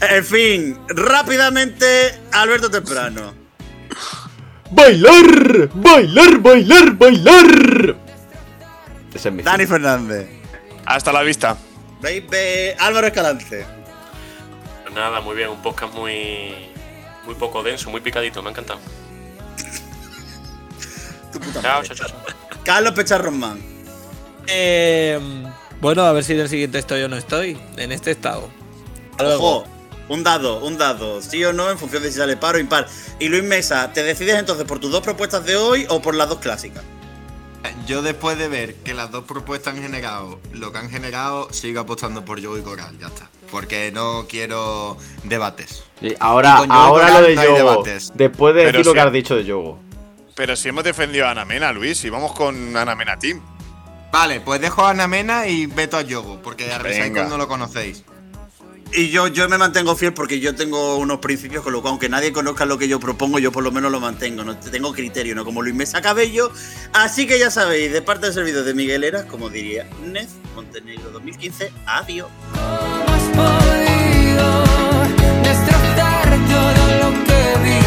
En fin, rápidamente, Alberto Temprano. ¡Bailar! ¡Bailar, bailar, bailar! Ese es mi Dani Fernández. Hasta la vista. Baby, Álvaro Escalante. Pues nada, muy bien, un podcast muy, muy poco denso, muy picadito, me ha encantado. Tu puta Chao, madre. chao, chao. chao. Carlos Pecharromán. Eh, bueno, a ver si en el siguiente estoy o no estoy. En este estado. Ojo, un dado, un dado, sí o no, en función de si sale par o impar. Y Luis Mesa, ¿te decides entonces por tus dos propuestas de hoy o por las dos clásicas? Yo después de ver que las dos propuestas han generado lo que han generado, sigo apostando por Yogo y Coral, ya está. Porque no quiero debates. Ahora, Con ahora Coral lo de no Yogo. debates. Después de Pero decir lo sí. que has dicho de Yogo. Pero si hemos defendido a Ana Mena, Luis, y vamos con Ana Mena Team. Vale, pues dejo a Ana Mena y veto a Yogo, porque a Recycle no lo conocéis. Y yo, yo me mantengo fiel porque yo tengo unos principios, con lo cual, aunque nadie conozca lo que yo propongo, yo por lo menos lo mantengo. No tengo criterio, no como Luis Mesa Cabello. Así que ya sabéis, de parte del servidor de Miguel Heras, como diría Nez, Montenegro 2015, adiós. ¿Cómo has podido destrozar todo lo que vi?